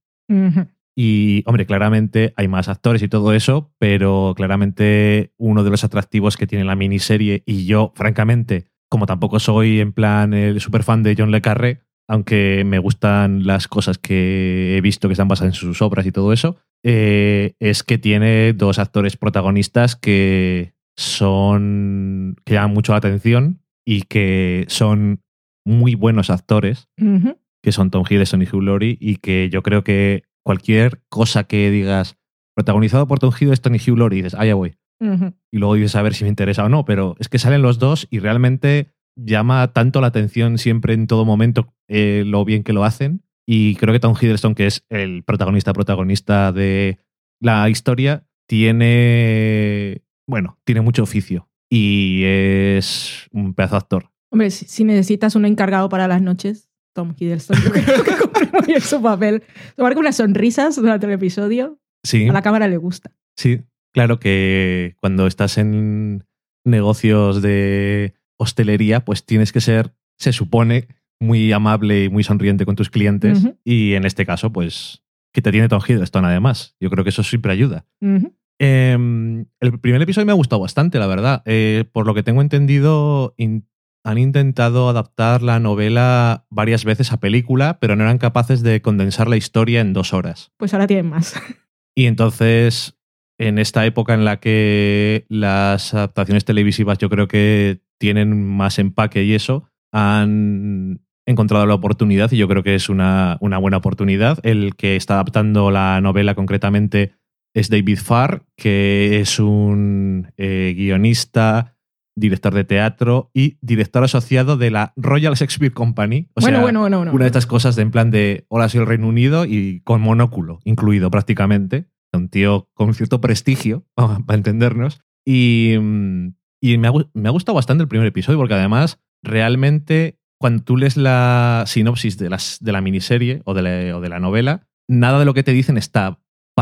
Y, hombre, claramente hay más actores y todo eso, pero claramente uno de los atractivos que tiene la miniserie, y yo, francamente, como tampoco soy en plan el super fan de John Le Carré, aunque me gustan las cosas que he visto que están basadas en sus obras y todo eso, eh, es que tiene dos actores protagonistas que son. que llaman mucho la atención y que son muy buenos actores que son Tom Hiddleston y Hugh Laurie, y que yo creo que cualquier cosa que digas protagonizado por Tom Hiddleston y Hugh Laurie, dices, ah, ya voy. Y luego dices a ver si me interesa o no, pero es que salen los dos y realmente llama tanto la atención siempre en todo momento eh, lo bien que lo hacen. Y creo que Tom Hiddleston, que es el protagonista protagonista de la historia, tiene, bueno, tiene mucho oficio y es un pedazo de actor. Hombre, si, si necesitas un encargado para las noches, Tom Hiddleston, yo creo que cumple muy bien su papel. Se marca unas sonrisas durante el episodio. Sí. A la cámara le gusta. Sí, claro que cuando estás en negocios de hostelería, pues tienes que ser, se supone, muy amable y muy sonriente con tus clientes. Y en este caso, pues, que te tiene Tom Hiddleston además. Yo creo que eso siempre ayuda. Eh, el primer episodio me ha gustado bastante, la verdad. Eh, por lo que tengo entendido, in- han intentado adaptar la novela varias veces a película, pero no eran capaces de condensar la historia en dos horas. Pues ahora tienen más. Y entonces, en esta época en la que las adaptaciones televisivas yo creo que tienen más empaque y eso, han encontrado la oportunidad y yo creo que es una, una buena oportunidad. El que está adaptando la novela concretamente es David Farr, que es un eh, guionista, director de teatro y director asociado de la Royal Shakespeare Company. O bueno, sea, bueno, bueno, bueno. una de estas cosas de en plan de hola soy el Reino Unido y con monóculo incluido prácticamente. Un tío con cierto prestigio, para entendernos. Y, mm, y me, ha, me ha gustado bastante el primer episodio porque además realmente cuando tú lees la sinopsis de, las, de la miniserie o de la, o de la novela, nada de lo que te dicen está,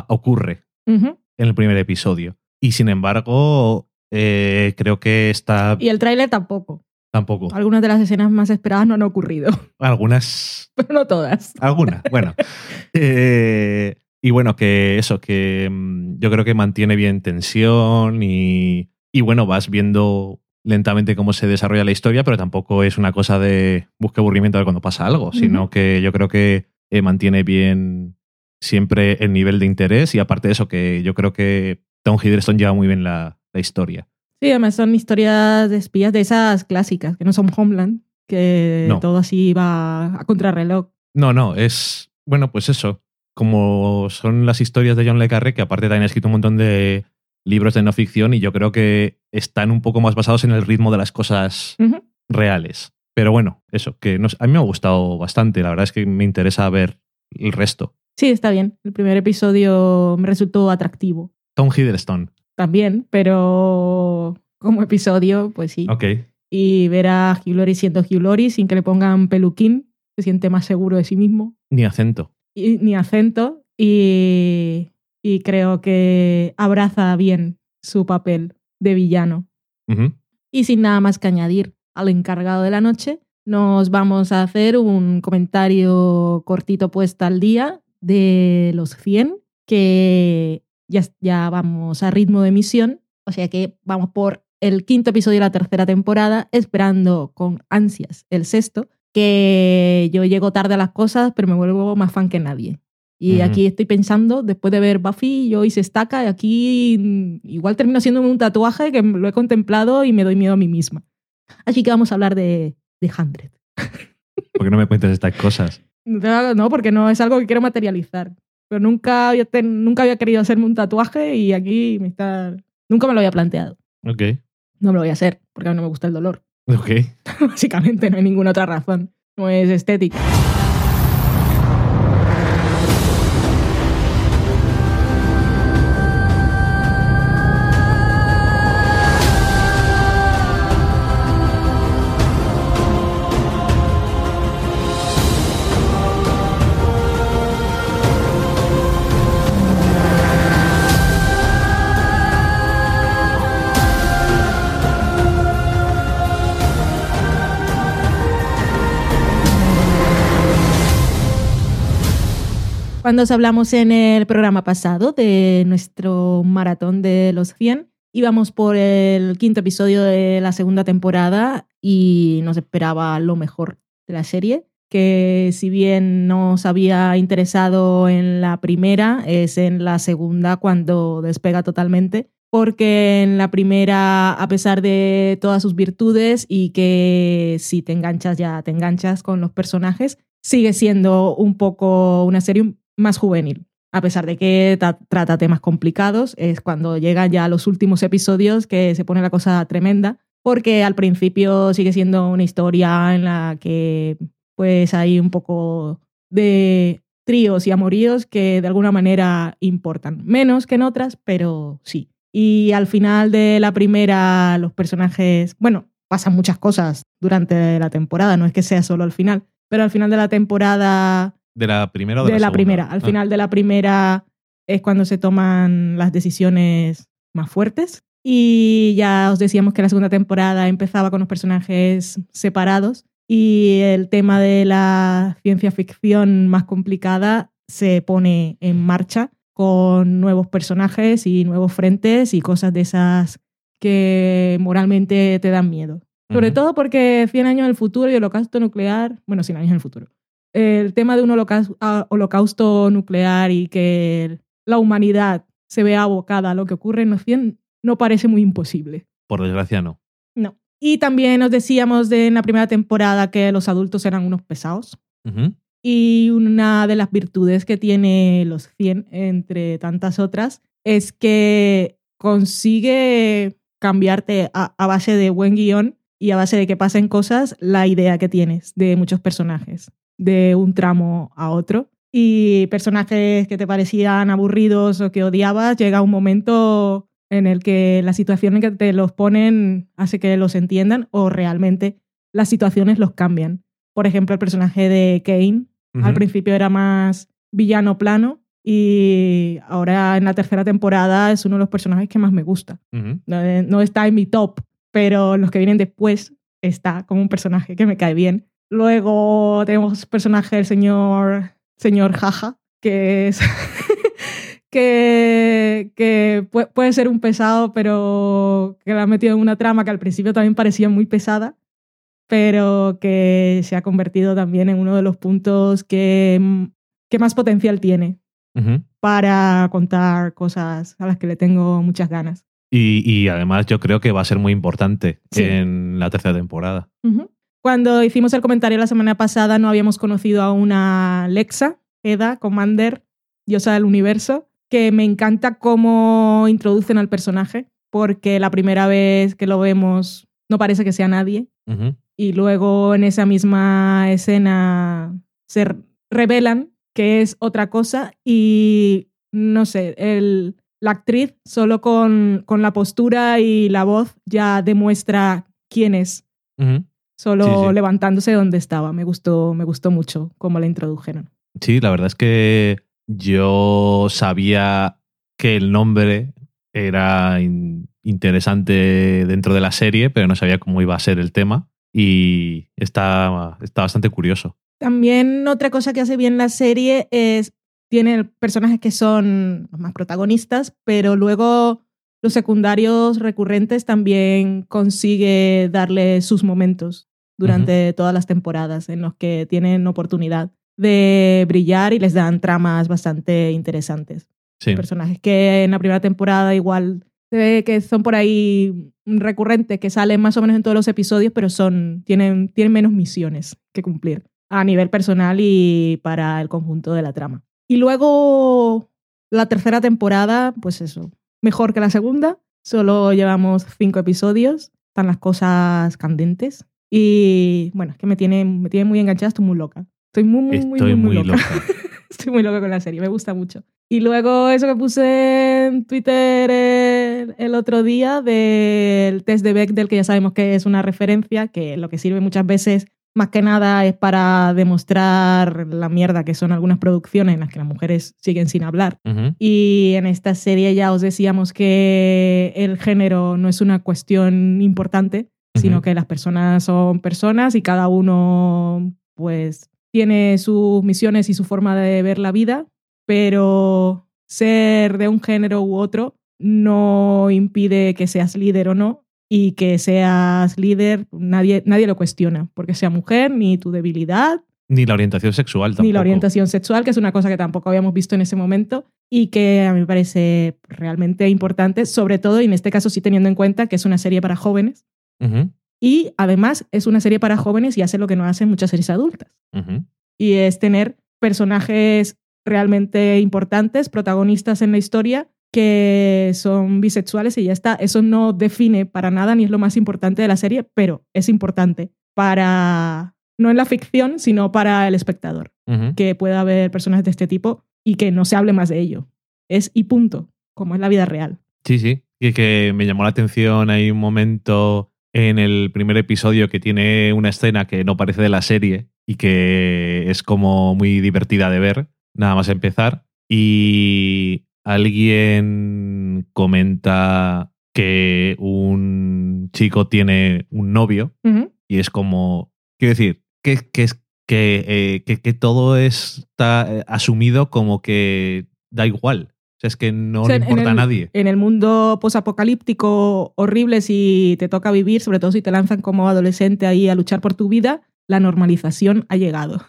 ocurre en el primer episodio. Y sin embargo, eh, creo que está Y el tráiler tampoco. tampoco. Algunas de las escenas más esperadas no han ocurrido, Algunas pero no todas. Alguna, bueno. Eh, y bueno, que eso, que mm, yo creo que mantiene bien tensión y, y bueno, vas viendo lentamente cómo se desarrolla la historia, pero tampoco es una cosa de busque aburrimiento de cuando pasa algo, sino que yo creo que eh, mantiene bien siempre el nivel de interés y aparte de eso, que yo creo que Tom Hiddleston lleva muy bien la, la historia. Sí, además son historias de espías de esas clásicas, que no son Homeland, que No. todo así va a contrarreloj. No, no, es. Bueno, pues eso. Como son las historias de John Le Carré, que aparte también ha escrito un montón de libros de no ficción y yo creo que están un poco más basados en el ritmo de las cosas reales. Pero bueno, eso, que no sé, a mí me ha gustado bastante. La verdad es que me interesa ver el resto. Sí, está bien. El primer episodio me resultó atractivo Tom Hiddleston. también, pero como episodio, pues sí. Ok. y ver a Hugh Laurie siendo Hugh Laurie sin que le pongan peluquín, se siente más seguro de sí mismo. Ni acento. Y, ni acento y, y creo que abraza bien su papel de villano. Y sin nada más que añadir al encargado de la noche, nos vamos a hacer un comentario cortito puesta al día de los 100, que ya, ya vamos a ritmo de emisión, o sea que vamos por el quinto episodio de la tercera temporada, esperando con ansias el sexto, que yo llego tarde a las cosas, pero me vuelvo más fan que nadie. Y aquí estoy pensando, después de ver Buffy, yo hice estaca y aquí mm, igual termino haciendo un tatuaje que lo he contemplado y me doy miedo a mí misma. Así que vamos a hablar de, de Hundred. ¿Por qué no me cuentas estas cosas? No, porque no es algo que quiero materializar. Pero nunca había, ten- nunca había querido hacerme un tatuaje y aquí me está... Nunca me lo había planteado. Ok. No me lo voy a hacer porque a mí no me gusta el dolor. Ok. Básicamente no hay ninguna otra razón. No es estética. Cuando os hablamos en el programa pasado de nuestro maratón de los 100, íbamos por el quinto episodio de la segunda temporada y nos esperaba lo mejor de la serie, que si bien nos había interesado en la primera, es en la segunda cuando despega totalmente, porque en la primera, a pesar de todas sus virtudes y que si te enganchas ya te enganchas con los personajes, sigue siendo un poco una serie más juvenil. A pesar de que ta- trata temas complicados, es cuando llegan ya los últimos episodios que se pone la cosa tremenda, porque al principio sigue siendo una historia en la que pues hay un poco de tríos y amoríos que de alguna manera importan. Menos que en otras, pero sí. Y al final de la primera, los personajes, bueno, pasan muchas cosas durante la temporada, no es que sea solo al final, pero al final de la temporada ¿De la primera o de, de, la, primera. Al Ah, final de la primera es cuando se toman las decisiones más fuertes. Y ya os decíamos que la segunda temporada empezaba con los personajes separados y el tema de la ciencia ficción más complicada se pone en marcha con nuevos personajes y nuevos frentes y cosas de esas que moralmente te dan miedo. Sobre todo porque 100 años en el futuro y holocausto nuclear, bueno, 100 años en el futuro. El tema de un ah, holocausto nuclear y que la humanidad se vea abocada a lo que ocurre en los 100 no parece muy imposible. Por desgracia, no. No. Y también nos decíamos de, en la primera temporada que los adultos eran unos pesados. Y una de las virtudes que tiene los 100, entre tantas otras, es que consigue cambiarte a, a base de buen guion y a base de que pasen cosas la idea que tienes de muchos personajes, de un tramo a otro. Y personajes que te parecían aburridos o que odiabas, llega un momento en el que la situación en que te los ponen hace que los entiendan o realmente las situaciones los cambian. Por ejemplo, el personaje de Kane al principio era más villano plano y ahora en la tercera temporada es uno de los personajes que más me gusta. No, eh, no está en mi top, pero los que vienen después está como un personaje que me cae bien. Luego tenemos personaje del señor, señor Jaja, que es que, que pu- puede ser un pesado, pero que lo ha metido en una trama que al principio también parecía muy pesada, pero que se ha convertido también en uno de los puntos que, que más potencial tiene para contar cosas a las que le tengo muchas ganas. Y, y además yo creo que va a ser muy importante Sí. en la tercera temporada. Cuando hicimos el comentario la semana pasada no habíamos conocido a una Lexa, Eda, Commander, diosa del universo, que me encanta cómo introducen al personaje, porque la primera vez que lo vemos no parece que sea nadie, y luego en esa misma escena se revelan que es otra cosa y no sé, el, la actriz solo con, con la postura y la voz ya demuestra quién es. Ujú. Solo Sí, sí. levantándose de donde estaba. Me gustó, me gustó mucho cómo la introdujeron. Sí, la verdad es que yo sabía que el nombre era in- interesante dentro de la serie, pero no sabía cómo iba a ser el tema y está, está bastante curioso. También otra cosa que hace bien la serie es, tiene personajes que son los más protagonistas, pero luego los secundarios recurrentes también consigue darle sus momentos durante todas las temporadas en los que tienen oportunidad de brillar y les dan tramas bastante interesantes. Sí, Personajes que en la primera temporada igual se ve que son por ahí recurrentes, que salen más o menos en todos los episodios, pero son, tienen, tienen menos misiones que cumplir a nivel personal y para el conjunto de la trama. Y luego la tercera temporada, pues eso, mejor que la segunda. Solo llevamos cinco episodios, están las cosas candentes. Y bueno, es que me tiene, me tiene muy enganchada, estoy muy loca. Estoy muy, muy, estoy muy, muy loca. loca. Estoy muy loca con la serie, me gusta mucho. Y luego eso que puse en Twitter el, el otro día del test de Bechdel, que ya sabemos que es una referencia, que lo que sirve muchas veces más que nada es para demostrar la mierda que son algunas producciones en las que las mujeres siguen sin hablar. Ujú. Y en esta serie ya os decíamos que el género no es una cuestión importante, sino que las personas son personas y cada uno pues tiene sus misiones y su forma de ver la vida, pero ser de un género u otro no impide que seas líder o no y que seas líder nadie, nadie lo cuestiona, porque sea mujer, ni tu debilidad, Ni la orientación sexual tampoco. ni la orientación sexual, que es una cosa que tampoco habíamos visto en ese momento y que a mí me parece realmente importante, sobre todo, y en este caso sí teniendo en cuenta que es una serie para jóvenes Ujú, y además es una serie para jóvenes y hace lo que no hacen muchas series adultas, ujú. y es tener personajes realmente importantes, protagonistas en la historia que son bisexuales y ya está. Eso no define para nada ni es lo más importante de la serie, pero es importante para, no en la ficción, sino para el espectador que pueda haber personajes de este tipo y que no se hable más de ello. Es y punto, como es la vida real. Sí, sí. Y que me llamó la atención, hay un momento en el primer episodio que tiene una escena que no parece de la serie y que es como muy divertida de ver, nada más empezar. Y alguien comenta que un chico tiene un novio y es como, quiero decir, que, que, eh, que, que todo está eh, asumido como que da igual. O sea, es que no O sea, le importa a nadie. En el mundo posapocalíptico horrible, si te toca vivir, sobre todo si te lanzan como adolescente ahí a luchar por tu vida, la normalización ha llegado.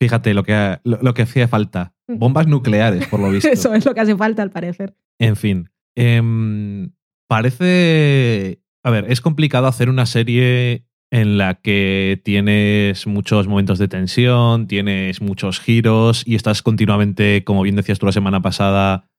Fíjate lo que, ha- lo, lo que hacía falta. Bombas nucleares, por lo visto. Eso es lo que hace falta, al parecer. En fin. Em, parece. A ver, es complicado hacer una serie en la que tienes muchos momentos de tensión, tienes muchos giros y estás continuamente, como bien decías tú la semana pasada,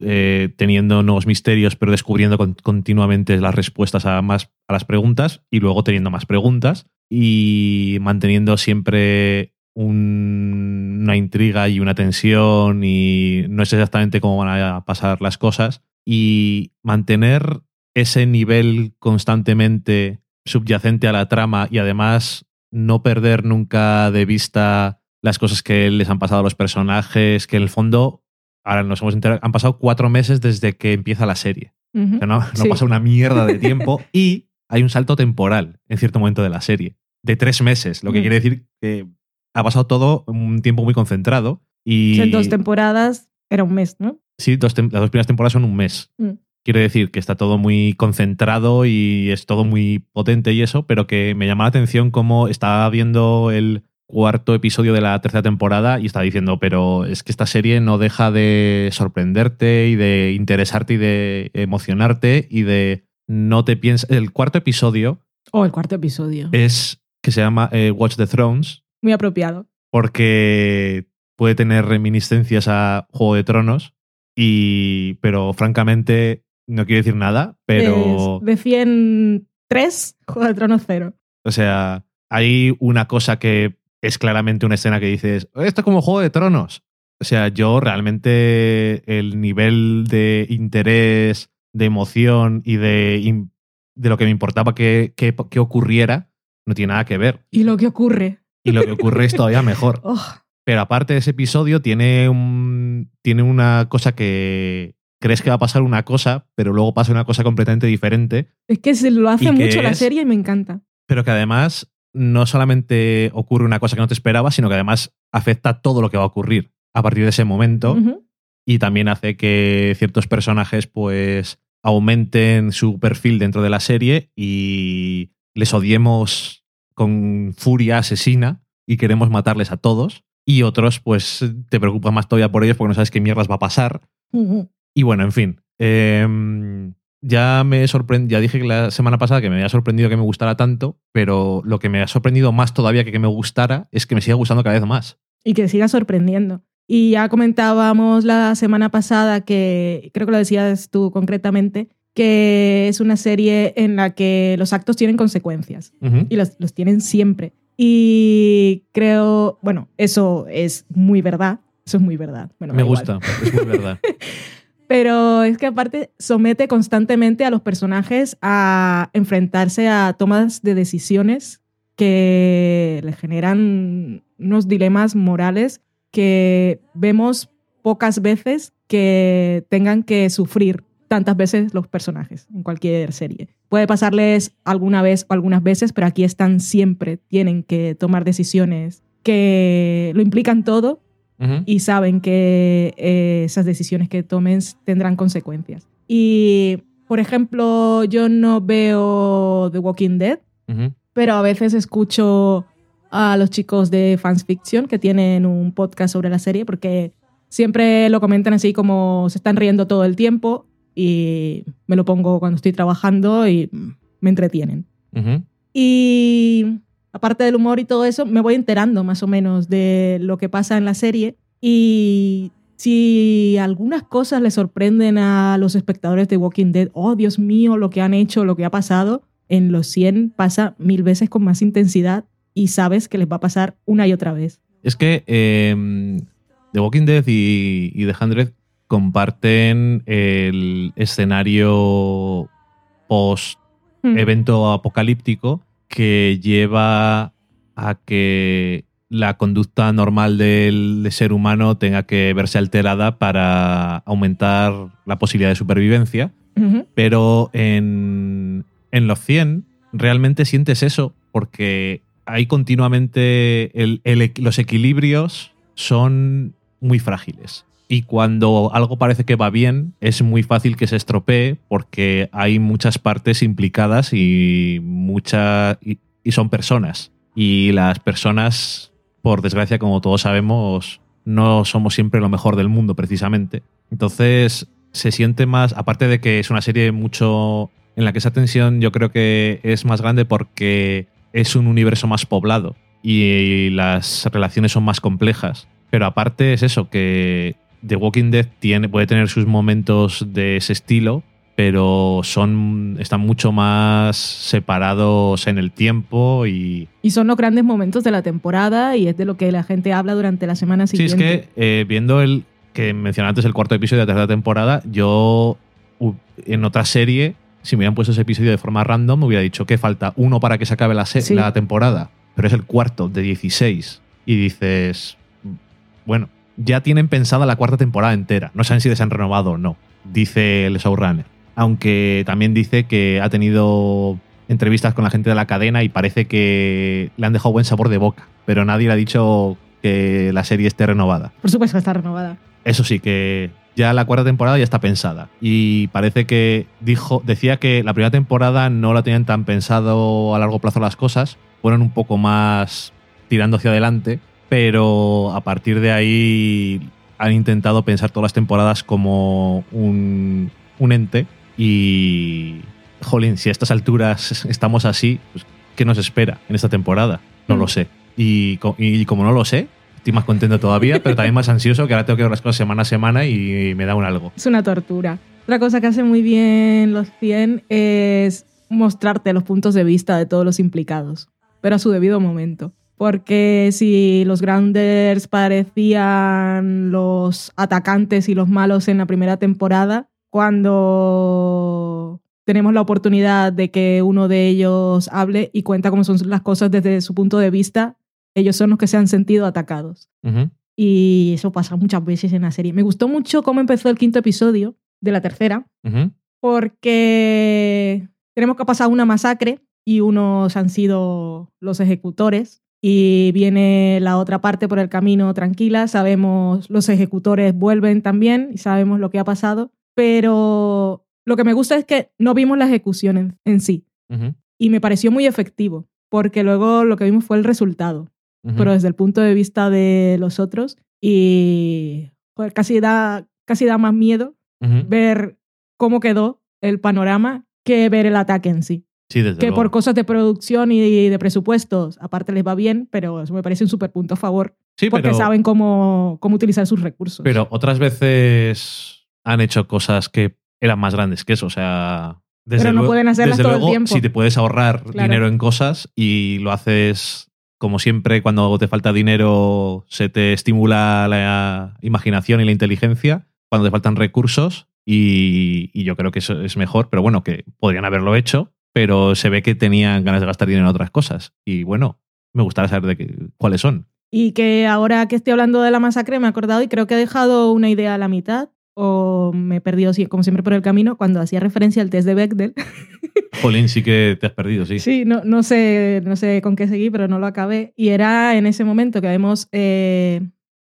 eh, teniendo nuevos misterios, pero descubriendo con- continuamente las respuestas a, más, a las preguntas y luego teniendo más preguntas y manteniendo siempre un- una intriga y una tensión y no sé exactamente cómo van a pasar las cosas y mantener ese nivel constantemente subyacente a la trama y además no perder nunca de vista las cosas que les han pasado a los personajes, que en el fondo ahora nos hemos enterado, han pasado cuatro meses desde que empieza la serie. O sea, no, no Sí. pasa una mierda de tiempo y hay un salto temporal en cierto momento de la serie, de tres meses, lo que Mm. quiere decir que ha pasado todo un tiempo muy concentrado y... En dos temporadas era un mes, ¿no? Sí, dos las dos primeras temporadas son un mes. Mm. Quiere decir que está todo muy concentrado y es todo muy potente y eso, pero que me llama la atención cómo estaba viendo el cuarto episodio de la tercera temporada y estaba diciendo, pero es que esta serie no deja de sorprenderte y de interesarte y de emocionarte y de no te piensas... El cuarto episodio O el cuarto episodio. es que se llama eh, Watch the Thrones Muy apropiado. porque puede tener reminiscencias a Juego de Tronos y pero francamente no quiero decir nada, pero Es de 103, Juego de Tronos cero. o sea, hay una cosa que es claramente una escena que dices, esto es como Juego de Tronos. O sea, yo realmente el nivel de interés, de emoción y de, de lo que me importaba que, que- que ocurriera no tiene nada que ver. Y lo que ocurre. Y lo que ocurre es todavía mejor. Oh, Pero aparte de ese episodio, tiene, un, tiene una cosa que crees que va a pasar una cosa, pero luego pasa una cosa completamente diferente, es que se lo hace ¿Y qué mucho la es? serie y me encanta. pero que además no solamente ocurre una cosa que no te esperabas, sino que además afecta todo lo que va a ocurrir a partir de ese momento y también hace que ciertos personajes pues aumenten su perfil dentro de la serie y les odiemos con furia asesina y queremos matarles a todos. Y otros pues te preocupas más todavía por ellos porque no sabes qué mierdas va a pasar. Y bueno en fin em, ya me sorprend ya dije que la semana pasada que me había sorprendido que me gustara tanto pero lo que me ha sorprendido más todavía que que me gustara es que me siga gustando cada vez más y que siga sorprendiendo. Y ya comentábamos la semana pasada que, creo que lo decías tú concretamente, que es una serie en la que los actos tienen consecuencias y los, los tienen siempre. Y creo, bueno, eso es muy verdad. Eso es muy verdad. Bueno, me gusta es muy verdad Pero es que aparte somete constantemente a los personajes a enfrentarse a tomas de decisiones que le generan unos dilemas morales que vemos pocas veces que tengan que sufrir tantas veces los personajes en cualquier serie. Puede pasarles alguna vez o algunas veces, pero aquí están siempre, tienen que tomar decisiones que lo implican todo Y saben que eh, esas decisiones que tomen tendrán consecuencias. Y, por ejemplo, yo no veo The Walking Dead, pero a veces escucho a los chicos de Fans Fiction que tienen un podcast sobre la serie porque siempre lo comentan así como se están riendo todo el tiempo y me lo pongo cuando estoy trabajando y me entretienen. Y aparte del humor y todo eso, me voy enterando más o menos de lo que pasa en la serie. Y si algunas cosas le sorprenden a los espectadores de Walking Dead, oh Dios mío, lo que han hecho, lo que ha pasado, en los 100 pasa mil veces con más intensidad y sabes que les va a pasar una y otra vez. Es que eh, The Walking Dead y, y The Hundred comparten el escenario post Hmm. evento apocalíptico que lleva a que la conducta normal del, ser humano tenga que verse alterada para aumentar la posibilidad de supervivencia. Pero en, en los 100 realmente sientes eso, porque hay continuamente el- el equ- los equilibrios son muy frágiles. Y cuando algo parece que va bien, es muy fácil que se estropee porque hay muchas partes implicadas y, mucha, y, y son personas. Y las personas, por desgracia, como todos sabemos, no somos siempre lo mejor del mundo, precisamente. Entonces, se siente más, aparte de que es una serie mucho en la que esa tensión yo creo que es más grande porque es un universo más poblado y las relaciones son más complejas. Pero aparte es eso, que The Walking Dead tiene, puede tener sus momentos de ese estilo, pero son, están mucho más separados en el tiempo y, Y son los grandes momentos de la temporada y es de lo que la gente habla durante la semana Sí, siguiente. es que eh, viendo el que mencioné antes el cuarto episodio de la tercera temporada, yo en otra serie, si me hubieran puesto ese episodio de forma random, me hubiera dicho que falta uno para que se acabe la, Sí. la temporada, pero es el cuarto de 16 y dices, bueno, ya tienen pensada la cuarta temporada entera, no saben si les han renovado o no, dice el showrunner. Aunque también dice que ha tenido entrevistas con la gente de la cadena y parece que le han dejado buen sabor de boca, pero nadie le ha dicho que la serie esté renovada. Por supuesto que está renovada. Eso sí, que ya la cuarta temporada ya está pensada. Y parece que dijo, decía que la primera temporada no la tenían tan pensado a largo plazo las cosas, fueron un poco más tirando hacia adelante, pero a partir de ahí han intentado pensar todas las temporadas como un, un ente y, jolín, si a estas alturas estamos así, pues, ¿qué nos espera en esta temporada? No Mm. lo sé. Y, y como no lo sé, estoy más contento todavía, pero también más ansioso que ahora tengo que ver las cosas semana a semana y me da un algo. Es una tortura. Otra cosa que hace muy bien los 100 es mostrarte los puntos de vista de todos los implicados, pero a su debido momento. Porque si los Grounders parecían los atacantes y los malos en la primera temporada, cuando tenemos la oportunidad de que uno de ellos hable y cuenta cómo son las cosas desde su punto de vista. Ellos son los que se han sentido atacados. Ujú. Y eso pasa muchas veces en la serie. Me gustó mucho cómo empezó el quinto episodio de la tercera, Ujú. porque tenemos que ha pasado una masacre y unos han sido los ejecutores y viene la otra parte por el camino tranquila, sabemos los ejecutores vuelven también y sabemos lo que ha pasado, pero lo que me gusta es que no vimos la ejecución en, en sí. Y me pareció muy efectivo, porque luego lo que vimos fue el resultado, pero desde el punto de vista de los otros y joder, casi da casi da más miedo ver cómo quedó el panorama que ver el ataque en sí. Sí, desde Que luego. por cosas de producción y de presupuestos, aparte les va bien, pero eso me parece un súper punto a favor, Sí, porque pero, saben cómo, cómo utilizar sus recursos. pero otras veces han hecho cosas que eran más grandes que eso. O sea, desde Pero no luego, pueden hacerlas desde todo el tiempo. Si te puedes ahorrar Claro. dinero en cosas y lo haces como siempre, cuando te falta dinero, se te estimula la imaginación y la inteligencia. Cuando te faltan recursos, y, y yo creo que eso es mejor, pero bueno, que podrían haberlo hecho, pero se ve que tenían ganas de gastar dinero en otras cosas. Y bueno, me gustaría saber de qué, cuáles son. Y que ahora que estoy hablando de la masacre me he acordado y creo que he dejado una idea a la mitad o me he perdido como siempre por el camino cuando hacía referencia al test de Bechdel. Jolín, sí que te has perdido, sí. Sí, no, no, sé, no sé con qué seguí, pero no lo acabé. Y era en ese momento que vemos, eh,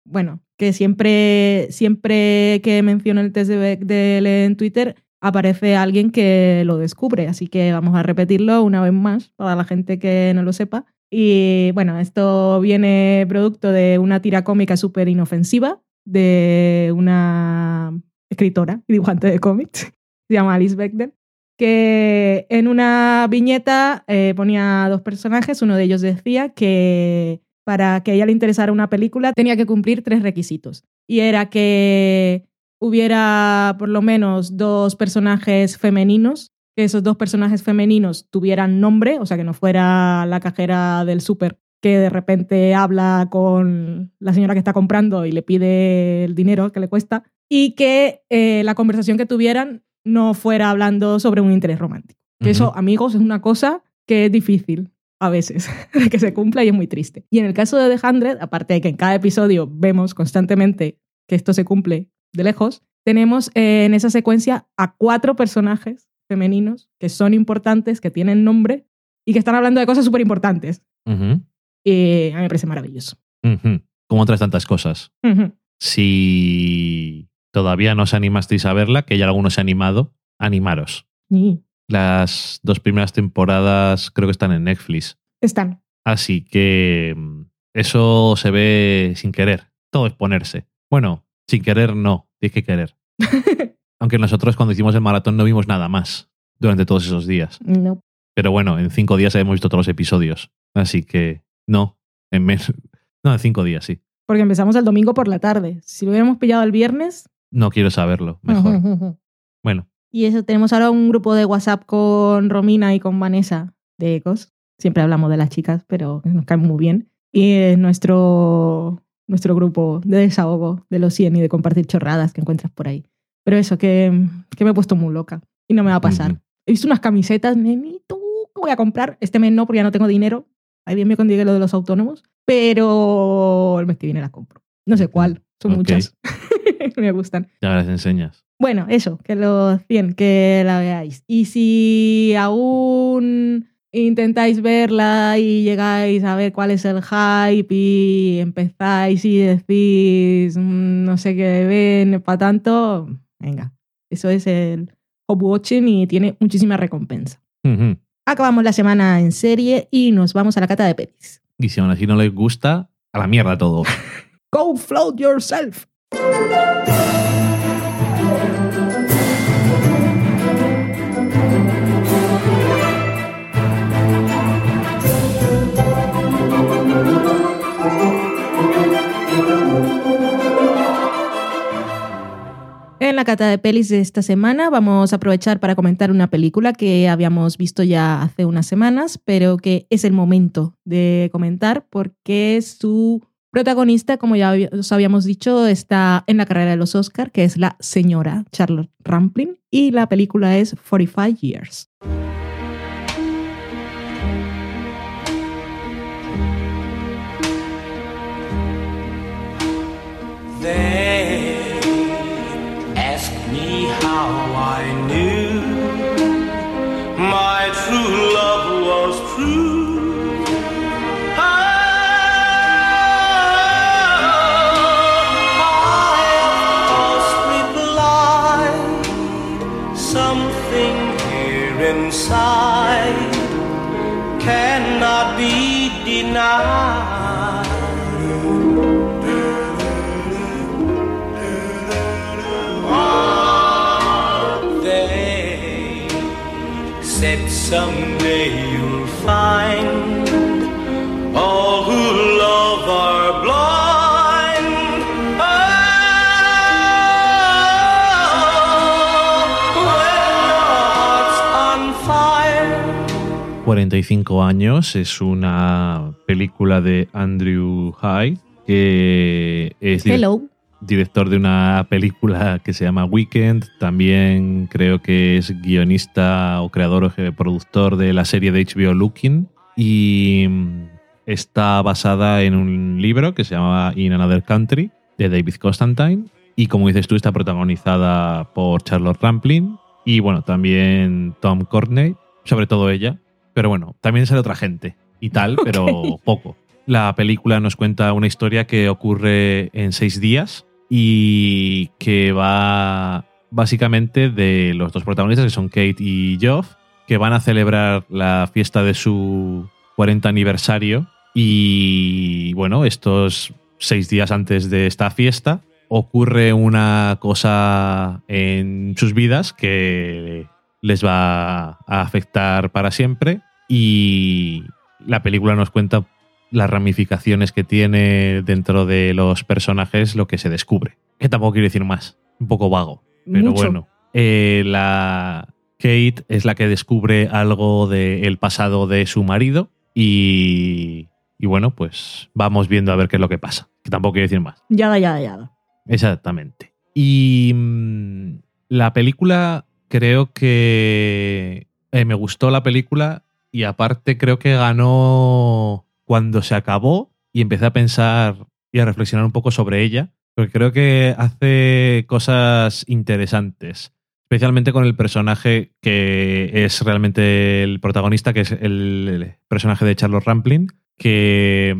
bueno, que siempre, siempre que menciono el test de Bechdel en Twitter, aparece alguien que lo descubre. Así que vamos a repetirlo una vez más para la gente que no lo sepa. Y bueno, esto viene producto de una tira cómica súper inofensiva de una escritora y dibujante de cómics, se llama Alice Bechdel, que en una viñeta eh, ponía dos personajes, uno de ellos decía que para que a ella le interesara una película tenía que cumplir tres requisitos. Y era que hubiera por lo menos dos personajes femeninos, que esos dos personajes femeninos tuvieran nombre, o sea, que no fuera la cajera del súper que de repente habla con la señora que está comprando y le pide el dinero que le cuesta, y que eh, la conversación que tuvieran no fuera hablando sobre un interés romántico. Que eso, amigos, es una cosa que es difícil a veces de que se cumpla y es muy triste. Y en el caso de The Hundred, aparte de que en cada episodio vemos constantemente que esto se cumple de lejos, tenemos eh, en esa secuencia a cuatro personajes femeninos que son importantes, que tienen nombre y que están hablando de cosas súper importantes. Eh, a mí me parece maravilloso. Como otras tantas cosas. Si todavía no os animasteis a verla, que ya algunos se han animado, animaros. Y Las dos primeras temporadas creo que están en Netflix. están. Así que mm, eso se ve sin querer. Todo es ponerse. Bueno, sin querer no, tienes que querer. Aunque nosotros cuando hicimos el maratón no vimos nada más durante todos esos días. no. Pero bueno, en cinco días hemos visto todos los episodios. Así que no, en menos. No, en cinco días sí. Porque empezamos el domingo por la tarde. Si lo hubiéramos pillado el viernes. No quiero saberlo, mejor. Bueno, Y eso, tenemos ahora un grupo de WhatsApp con Romina y con Vanessa de Ecos. Siempre hablamos de las chicas, pero nos caen muy bien. Y es nuestro, nuestro grupo de desahogo de los 100 y de compartir chorradas que encuentras por ahí. Pero eso, que, que me he puesto muy loca. Y no me va a pasar. He visto unas camisetas, neni, tú, ¿qué voy a comprar? Este mes no, porque ya no tengo dinero. Ahí bien me condigue lo de los autónomos. Pero el mes que viene la compro. No sé cuál, son muchas. me gustan. ya las enseñas. Bueno, eso, que los 100, que la veáis. Y si aún intentáis verla y llegáis a ver cuál es el hype y empezáis y decís "Mm, no sé qué ven para tanto, venga, eso es el hop watching y tiene muchísima recompensa. Acabamos la semana en serie y nos vamos a la cata de pelis. Y si aún así no les gusta, a la mierda todo. Go float yourself. En la cata de pelis de esta semana vamos a aprovechar para comentar una película que habíamos visto ya hace unas semanas, pero que es el momento de comentar porque su Protagonista, como ya os habíamos dicho, está en la carrera de los Oscar, que es la señora Charlotte Rampling, y la película es 45 Years. Someday you'll find all who love are blind. Oh, when your heart's on fire. 45 años es una película de Andrew High, que es Hello. Director de una película que se llama Weekend. También creo que es guionista o creador o productor de la serie de HBO Looking. Y mm, está basada en un libro que se llama In Another Country de David Constantine. Y como dices tú, está protagonizada por Charlotte Rampling. Y bueno, también Tom Courtney, sobre todo ella. Pero bueno, también sale otra gente y tal, pero poco. La película nos cuenta una historia que ocurre en seis días y que va básicamente de los dos protagonistas, que son Kate y Geoff, que van a celebrar la fiesta de su 40 aniversario. Y bueno, estos seis días antes de esta fiesta ocurre una cosa en sus vidas que les va a afectar para siempre y la película nos cuenta las ramificaciones que tiene dentro de los personajes lo que se descubre. Que tampoco quiero decir más, un poco vago, pero Mucho. bueno. Eh, la Kate es la que descubre algo del pasado de su marido y, y bueno, pues vamos viendo a ver qué es lo que pasa. Que tampoco quiero decir más. Ya, ya, ya. Exactamente. Y mm, la película, creo que eh, me gustó la película y aparte creo que ganó cuando se acabó y empecé a pensar y a reflexionar un poco sobre ella, porque creo que hace cosas interesantes, especialmente con el personaje que es realmente el protagonista, que es el, personaje de Charles Rampling, que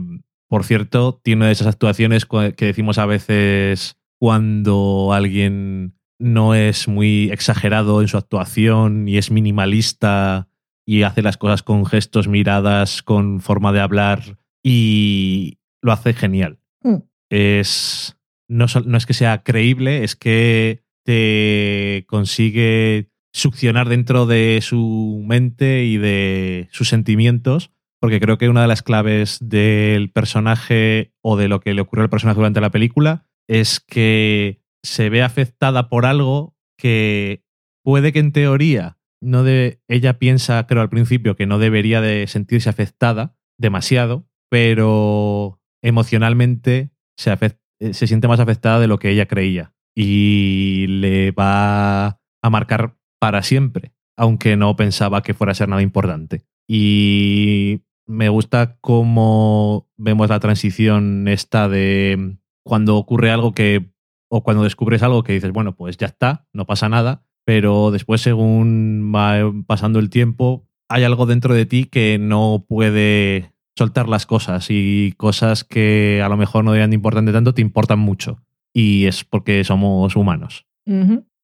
por cierto tiene una de esas actuaciones que decimos a veces cuando alguien no es muy exagerado en su actuación y es minimalista y hace las cosas con gestos, miradas, con forma de hablar y lo hace genial. Mm. Es no, no es que sea creíble, es que te consigue succionar dentro de su mente y de sus sentimientos, porque creo que una de las claves del personaje o de lo que le ocurrió al personaje durante la película es que se ve afectada por algo que puede que en teoría no de, ella piensa, creo al principio, que no debería de sentirse afectada demasiado, pero emocionalmente se, eh, se siente más afectada de lo que ella creía y le va a marcar para siempre, aunque no pensaba que fuera a ser nada importante. Y me gusta cómo vemos la transición esta de cuando ocurre algo que, o cuando descubres algo que dices, bueno, pues ya está, no pasa nada, pero después según va pasando el tiempo, hay algo dentro de ti que no puede soltar las cosas y cosas que a lo mejor no eran importante tanto te importan mucho. Y es porque somos humanos.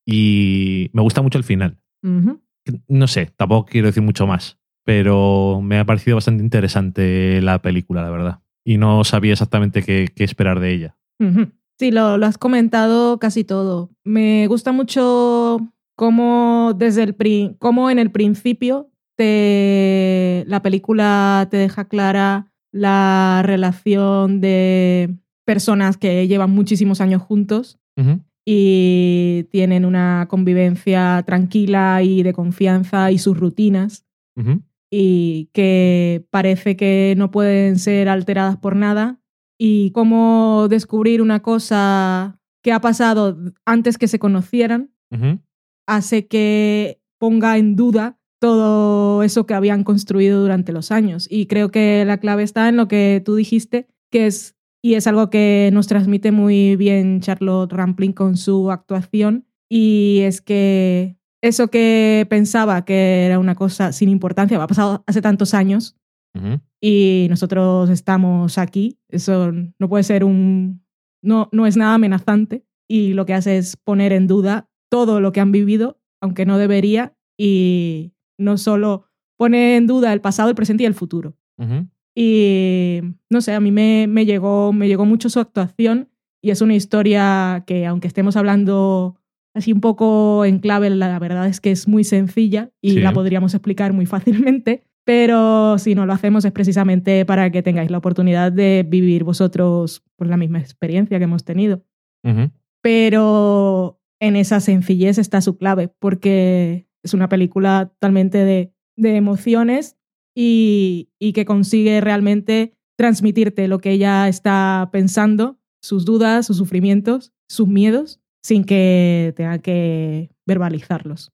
Y me gusta mucho el final. No sé, tampoco quiero decir mucho más, pero me ha parecido bastante interesante la película, la verdad. Y no sabía exactamente qué, qué esperar de ella. Sí, lo, lo has comentado casi todo. Me gusta mucho cómo desde el cómo en el principio te, la película te deja clara la relación de personas que llevan muchísimos años juntos y tienen una convivencia tranquila y de confianza y sus rutinas y que parece que no pueden ser alteradas por nada y cómo descubrir una cosa que ha pasado antes que se conocieran. Hace que ponga en duda todo eso que habían construido durante los años. Y creo que la clave está en lo que tú dijiste, que es, y es algo que nos transmite muy bien Charlotte Rampling con su actuación, y es que eso que pensaba que era una cosa sin importancia, ha pasado hace tantos años, y nosotros estamos aquí. Eso no puede ser un... No, no es nada amenazante y lo que hace es poner en duda todo lo que han vivido, aunque no debería, y no solo pone en duda el pasado, el presente y el futuro. Y no sé, a mí me, me, llegó, me llegó mucho su actuación y es una historia que, aunque estemos hablando así un poco en clave, la verdad es que es muy sencilla y Sí. la podríamos explicar muy fácilmente. Pero si no lo hacemos es precisamente para que tengáis la oportunidad de vivir vosotros pues, la misma experiencia que hemos tenido. Pero en esa sencillez está su clave, porque es una película totalmente de, de emociones y, y que consigue realmente transmitirte lo que ella está pensando, sus dudas, sus sufrimientos, sus miedos, sin que tenga que verbalizarlos.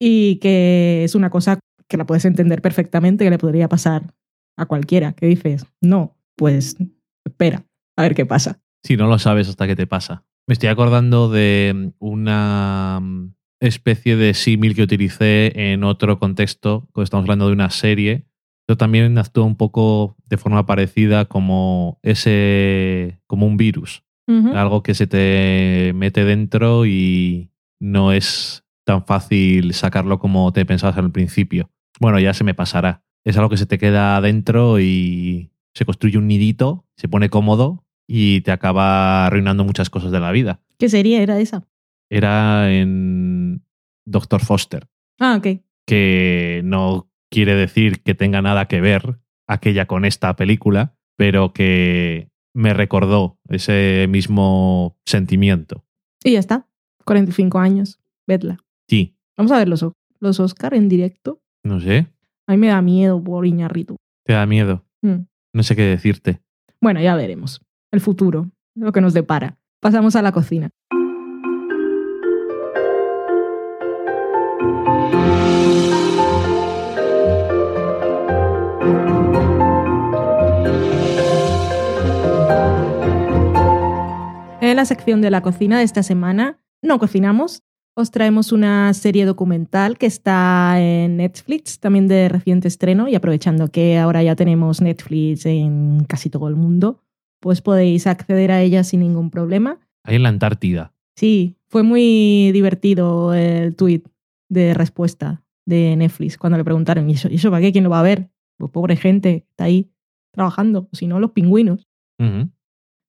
Y que es una cosa que la puedes entender perfectamente, que le podría pasar a cualquiera, que dices, no, pues espera, a ver qué pasa. Sí, no lo sabes hasta que te pasa. Me estoy acordando de una mm, especie de símil que utilicé en otro contexto, cuando estamos hablando de una serie. Yo también actúa un poco de forma parecida como ese. como un virus. Algo que se te mete dentro y no es tan fácil sacarlo como te pensabas al principio. Bueno, ya se me pasará. Es algo que se te queda dentro y se construye un nidito, se pone cómodo y te acaba arruinando muchas cosas de la vida. ¿Qué serie era esa? Era en Doctor Foster, Ah, ok. que no quiere decir que tenga nada que ver aquella con esta película, pero que me recordó ese mismo sentimiento. Y ya está. 45 años. Vedla. Sí, Vamos a ver los, los Oscar en directo. no sé, A mí me da miedo por Iñarritu. te da miedo. Mm. No sé qué decirte. Bueno, ya veremos. El futuro. Lo que nos depara. Pasamos a la cocina. En la sección de la cocina de esta semana, no cocinamos. Os traemos una serie documental que está en Netflix, también de reciente estreno, y aprovechando que ahora ya tenemos Netflix en casi todo el mundo, pues podéis acceder a ella sin ningún problema. Ahí en la Antártida. Sí, fue muy divertido el tweet de respuesta de Netflix cuando le preguntaron, ¿y eso, ¿y eso para qué? ¿Quién lo va a ver? Pues pobre gente, está ahí trabajando, si no, los pingüinos.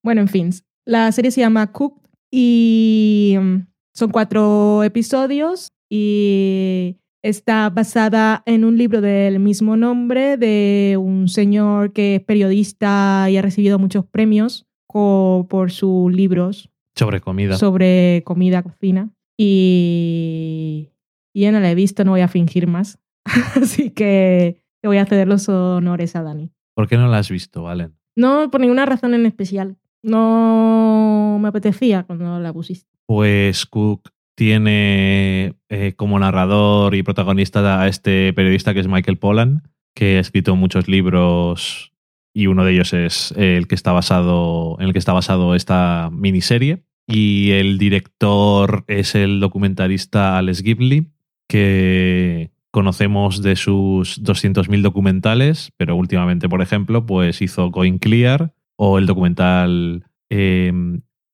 Bueno, en fin, la serie se llama Cooked y mm, son cuatro episodios y está basada en un libro del mismo nombre de un señor que es periodista y ha recibido muchos premios por sus libros Sobre comida. sobre comida, cocina. Y, yo no la he visto, no voy a fingir más. Así que le voy a ceder los honores a Dani. ¿Por qué no la has visto, Valen? No por ninguna razón en especial. No me apetecía cuando la pusiste. Pues Cook tiene eh, como narrador y protagonista a este periodista que es Michael Pollan, que ha escrito muchos libros y uno de ellos es el que está basado en el que está basado esta miniserie. Y el director es el documentalista Alex Gibney, que conocemos de sus 200.000 documentales, pero últimamente, por ejemplo, pues hizo Going Clear o el documental eh,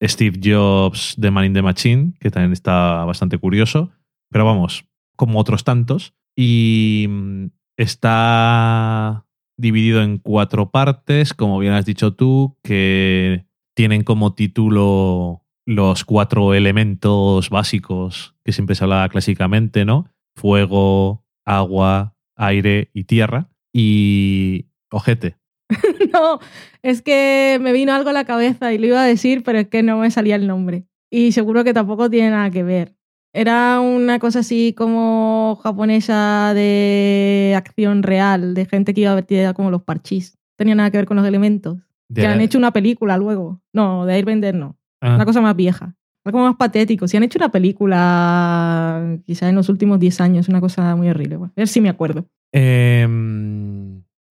Steve Jobs de Man in the Machine, que también está bastante curioso. Pero vamos, como otros tantos. Y mm, está dividido en cuatro partes, como bien has dicho tú, que tienen como título los cuatro elementos básicos que siempre se hablaba clásicamente, ¿no? Fuego, agua, aire y tierra. Y ojete. No, es que me vino algo a la cabeza y lo iba a decir, pero es que no me salía el nombre. Y seguro que tampoco tiene nada que ver. Era una cosa así como japonesa de acción real, de gente que iba vestida como los parchís. Tenía nada que ver con los elementos. De que la- han hecho una película luego. No, de Airbender no. Ah, Una cosa más vieja. Algo más patético. Si han hecho una película quizás en los últimos 10 años, una cosa muy horrible. Bueno, a ver si me acuerdo. Em,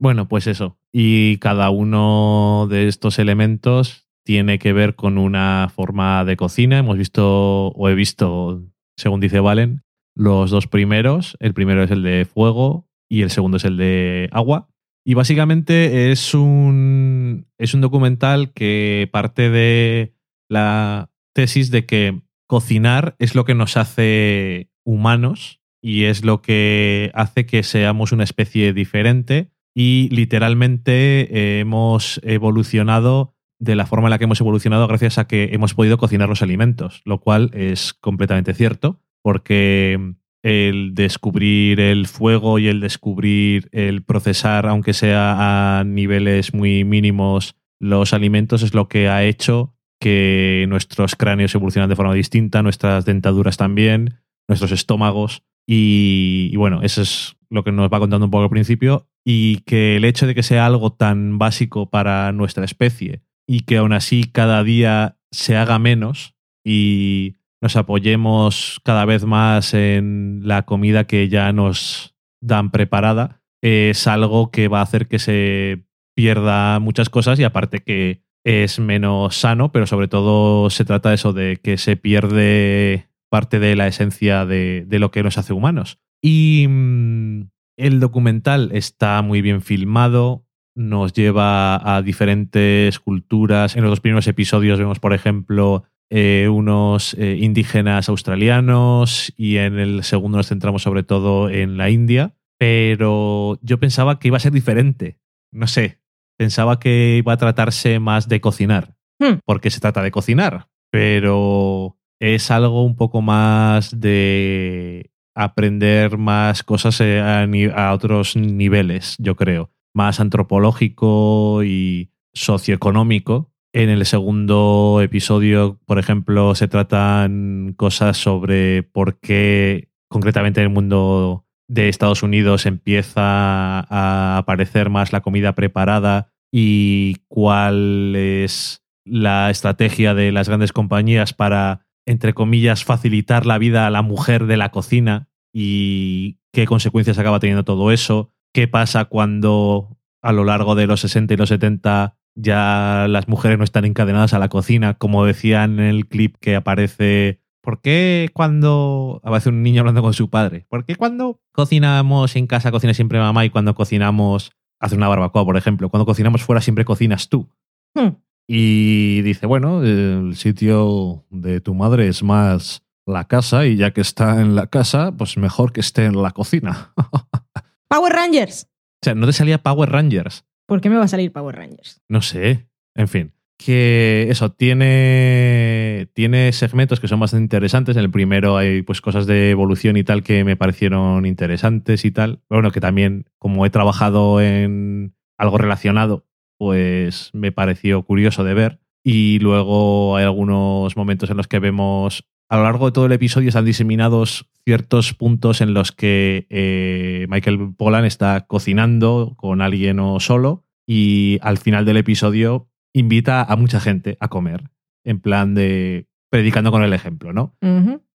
bueno, pues eso. Y cada uno de estos elementos tiene que ver con una forma de cocina. Hemos visto, o he visto, según dice Valen, los dos primeros. El primero es el de fuego y el segundo es el de agua. Y básicamente es un, es un documental que parte de la tesis de que cocinar es lo que nos hace humanos y es lo que hace que seamos una especie diferente y literalmente hemos evolucionado de la forma en la que hemos evolucionado gracias a que hemos podido cocinar los alimentos, lo cual es completamente cierto porque el descubrir el fuego y el descubrir el procesar, aunque sea a niveles muy mínimos, los alimentos es lo que ha hecho que nuestros cráneos evolucionan de forma distinta, nuestras dentaduras también, nuestros estómagos. Y, bueno, eso es lo que nos va contando un poco al principio. Y que el hecho de que sea algo tan básico para nuestra especie y que aún así cada día se haga menos y nos apoyemos cada vez más en la comida que ya nos dan preparada, es algo que va a hacer que se pierda muchas cosas y aparte que es menos sano, pero sobre todo se trata de eso, de que se pierde parte de la esencia de, de lo que nos hace humanos. Y mm, el documental está muy bien filmado, nos lleva a diferentes culturas. En los dos primeros episodios vemos, por ejemplo, eh, unos eh, indígenas australianos y en el segundo nos centramos sobre todo en la India, pero yo pensaba que iba a ser diferente. No sé, pensaba que iba a tratarse más de cocinar, Hmm. porque se trata de cocinar, pero es algo un poco más de aprender más cosas eh, a, otros niveles, yo creo, más antropológico y socioeconómico. En el segundo episodio, por ejemplo, se tratan cosas sobre por qué concretamente en el mundo de Estados Unidos empieza a aparecer más la comida preparada y cuál es la estrategia de las grandes compañías para, entre comillas, facilitar la vida a la mujer de la cocina y qué consecuencias acaba teniendo todo eso, qué pasa cuando a lo largo de los 60 y los 70 ya las mujeres no están encadenadas a la cocina, como decía en el clip que aparece. ¿Por qué cuando aparece un niño hablando con su padre? ¿Por qué cuando cocinamos en casa cocina siempre mamá y cuando cocinamos hace una barbacoa, por ejemplo? Cuando cocinamos fuera siempre cocinas tú. Hmm. Y dice, bueno, el sitio de tu madre es más la casa y ya que está en la casa, pues mejor que esté en la cocina. o Power Rangers. sea, no te salía Power Rangers. ¿Por qué me va a salir Power Rangers? No sé. En fin. Que eso, tiene, tiene segmentos que son bastante interesantes. En el primero hay pues cosas de evolución y tal que me parecieron interesantes y tal. Bueno, que también, como he trabajado en algo relacionado, pues me pareció curioso de ver. Y luego hay algunos momentos en los que vemos, a lo largo de todo el episodio están diseminados ciertos puntos en los que eh, Michael Pollan está cocinando con alguien o solo y al final del episodio invita a mucha gente a comer, en plan de predicando con el ejemplo, ¿no?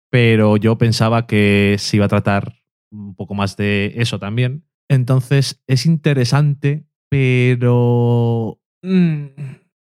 Pero yo pensaba que se iba a tratar un poco más de eso también. Entonces es interesante, pero mm,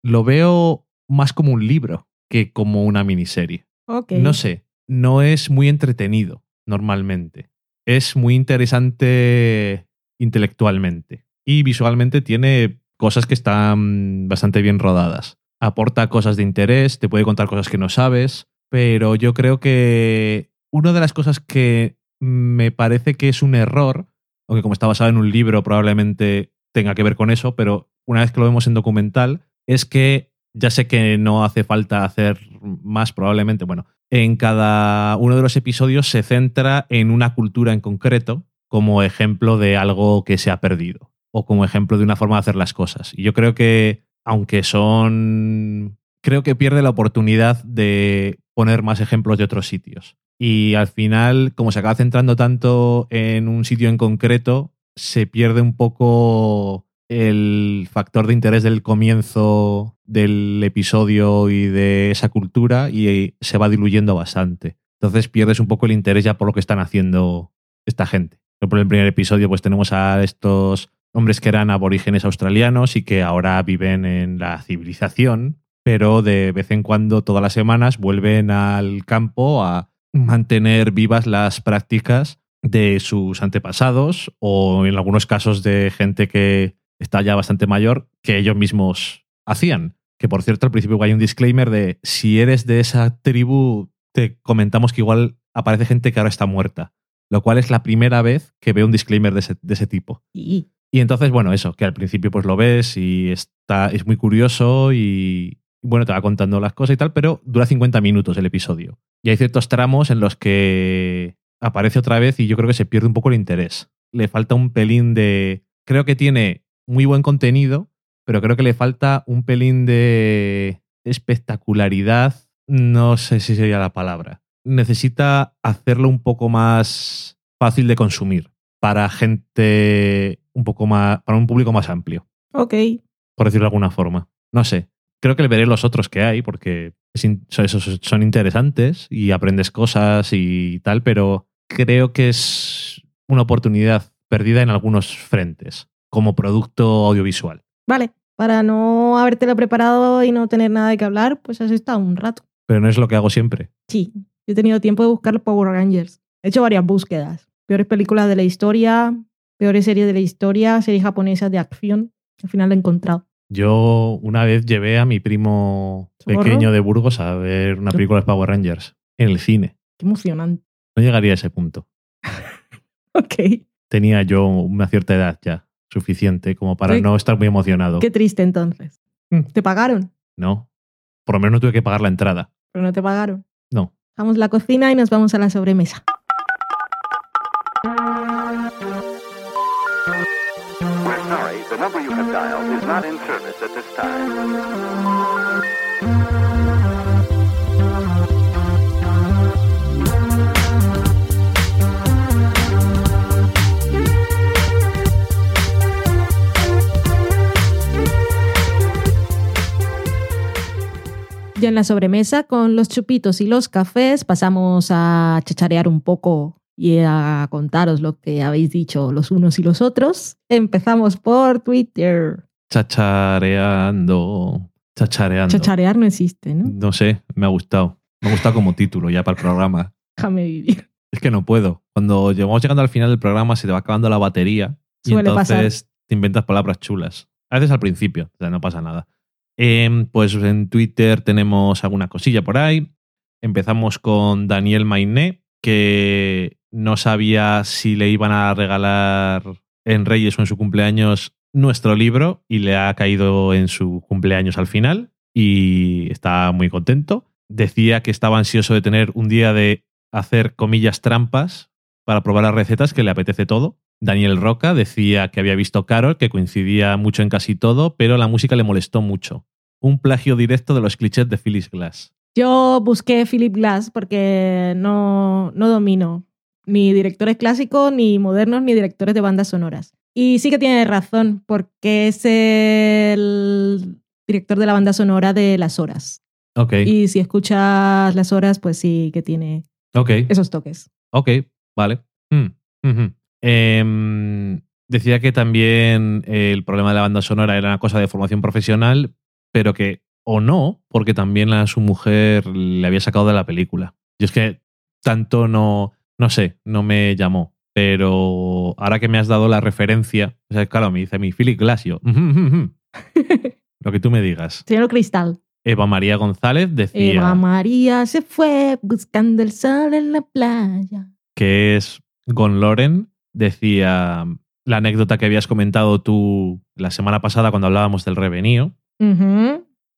lo veo más como un libro que como una miniserie. No sé, no es muy entretenido normalmente. Es muy interesante intelectualmente y visualmente tiene cosas que están bastante bien rodadas. Aporta cosas de interés, te puede contar cosas que no sabes, pero yo creo que una de las cosas que me parece que es un error, aunque como está basado en un libro probablemente tenga que ver con eso, pero una vez que lo vemos en documental, es que ya sé que no hace falta hacer más probablemente, bueno, en cada uno de los episodios se centra en una cultura en concreto como ejemplo de algo que se ha perdido o como ejemplo de una forma de hacer las cosas. Y yo creo que, aunque son, creo que pierde la oportunidad de poner más ejemplos de otros sitios. Y al final, como se acaba centrando tanto en un sitio en concreto, se pierde un poco el factor de interés del comienzo del episodio y de esa cultura y se va diluyendo bastante. Entonces pierdes un poco el interés ya por lo que están haciendo esta gente. Por el primer episodio pues tenemos a estos hombres que eran aborígenes australianos y que ahora viven en la civilización, pero de vez en cuando, todas las semanas, vuelven al campo a mantener vivas las prácticas de sus antepasados o en algunos casos de gente que está ya bastante mayor que ellos mismos hacían. Que por cierto, al principio hay un disclaimer de si eres de esa tribu, te comentamos que igual aparece gente que ahora está muerta. Lo cual es la primera vez que veo un disclaimer de ese, de ese tipo. Y Y entonces, bueno, eso, que al principio pues lo ves y está, es muy curioso y bueno, te va contando las cosas y tal, pero dura 50 minutos el episodio. Y hay ciertos tramos en los que aparece otra vez y yo creo que se pierde un poco el interés. Le falta un pelín de... Creo que tiene muy buen contenido, pero creo que le falta un pelín de espectacularidad. No sé si sería la palabra. Necesita hacerlo un poco más fácil de consumir para gente un poco más, para un público más amplio, ok. por decirlo de alguna forma. No sé. Creo que le veré los otros que hay porque es son, esos son interesantes y aprendes cosas y tal, pero creo que es una oportunidad perdida en algunos frentes como producto audiovisual. Vale. Para no habértelo preparado y no tener nada de qué hablar, pues has estado un rato. Pero no es lo que hago siempre. Sí. Yo he tenido tiempo de buscar los Power Rangers. He hecho varias búsquedas. Peores películas de la historia, peores series de la historia, series japonesas de acción. Al final lo he encontrado. Yo una vez llevé a mi primo ¿Socorro? pequeño de Burgos a ver una película de Power Rangers en el cine. Qué emocionante. No llegaría a ese punto. Ok. Tenía yo una cierta edad ya, suficiente como para Sí. no estar muy emocionado. Qué triste entonces. Mm. ¿Te pagaron? No. Por lo menos no tuve que pagar la entrada. Pero no te pagaron. No. Dejamos la cocina y nos vamos a la sobremesa. We're sorry, the number you have dialed is not in service at this time. Ya en la sobremesa, con los chupitos y los cafés, pasamos a chacharear un poco y a contaros lo que habéis dicho los unos y los otros. Empezamos por Twitter. Chachareando. Chachareando. Chacharear no existe, ¿no? No sé, me ha gustado. Me ha gustado como título ya para el programa. Déjame vivir. Es que no puedo. Cuando llegamos llegando al final del programa se te va acabando la batería y Suele entonces te inventas palabras chulas. A veces al principio, o sea, no pasa nada. Em, pues en Twitter tenemos alguna cosilla por ahí. Empezamos con Daniel Mainé, que no sabía si le iban a regalar en Reyes o en su cumpleaños nuestro libro y le ha caído en su cumpleaños al final y está muy contento. Decía que estaba ansioso de tener un día de hacer comillas trampas para probar las recetas, que le apetece todo. Daniel Roca decía que había visto Carol, que coincidía mucho en casi todo, pero la música le molestó mucho. Un plagio directo de los clichés de Phyllis Glass. Yo busqué Philip Glass porque no, no domino ni directores clásicos, ni modernos, ni directores de bandas sonoras. Y sí que tiene razón, porque es el director de la banda sonora de Las Horas. Ok, Y si escuchas Las Horas, pues sí que tiene ok, esos toques. ok, vale. Mm. Em, decía que también el problema de la banda sonora era una cosa de formación profesional, pero que, o no, porque también a su mujer le había sacado de la película. Y es que tanto no, no sé, no me llamó. Pero ahora que me has dado la referencia, o sea, claro, me dice mi Philip Glass, y yo, "Ujú, ujú, ujú". lo que tú me digas. Señor Cristal. Eva María González decía Eva María se fue buscando el sol en la playa. que es Gon Loren, decía la anécdota que habías comentado tú la semana pasada cuando hablábamos del Revenío,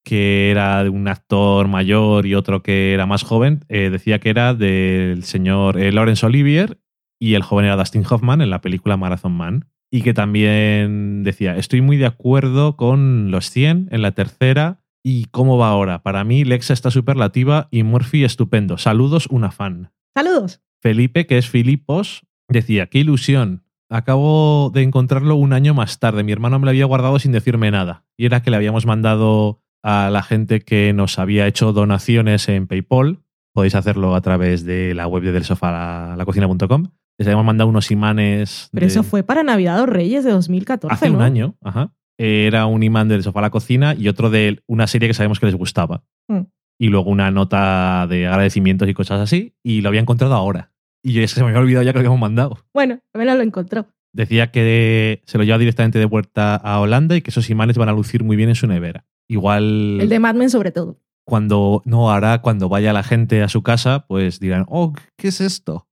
que era de un actor mayor y otro que era más joven, eh, decía que era del señor eh, Laurence Olivier y el joven era Dustin Hoffman en la película Marathon Man. Y que también decía, estoy muy de acuerdo con los 100 en la tercera. ¿Y cómo va ahora? Para mí, Lexa está superlativa y Murphy estupendo. Saludos, una fan. Saludos. Felipe, que es Filipos, decía, qué ilusión. acabo de encontrarlo un año más tarde. Mi hermano me lo había guardado sin decirme nada. Y era que le habíamos mandado a la gente que nos había hecho donaciones en PayPal. Podéis hacerlo a través de la web de del sofá la cocina.com. Les habíamos mandado unos imanes. Pero de- eso fue para Navidad o Reyes de 2014. hace un año. Ajá. Era un imán del sofá a la cocina y otro de una serie que sabemos que les gustaba. Mm. Y luego una nota de agradecimientos y cosas así. Y lo había encontrado ahora. Y yo es que se me había olvidado ya que lo habíamos mandado. Bueno, al menos lo encontró. Decía que se lo lleva directamente de vuelta a Holanda y que esos imanes van a lucir muy bien en su nevera. Igual El de Mad Men sobre todo. cuando no hará cuando vaya la gente a su casa, pues dirán, oh, ¿qué es esto?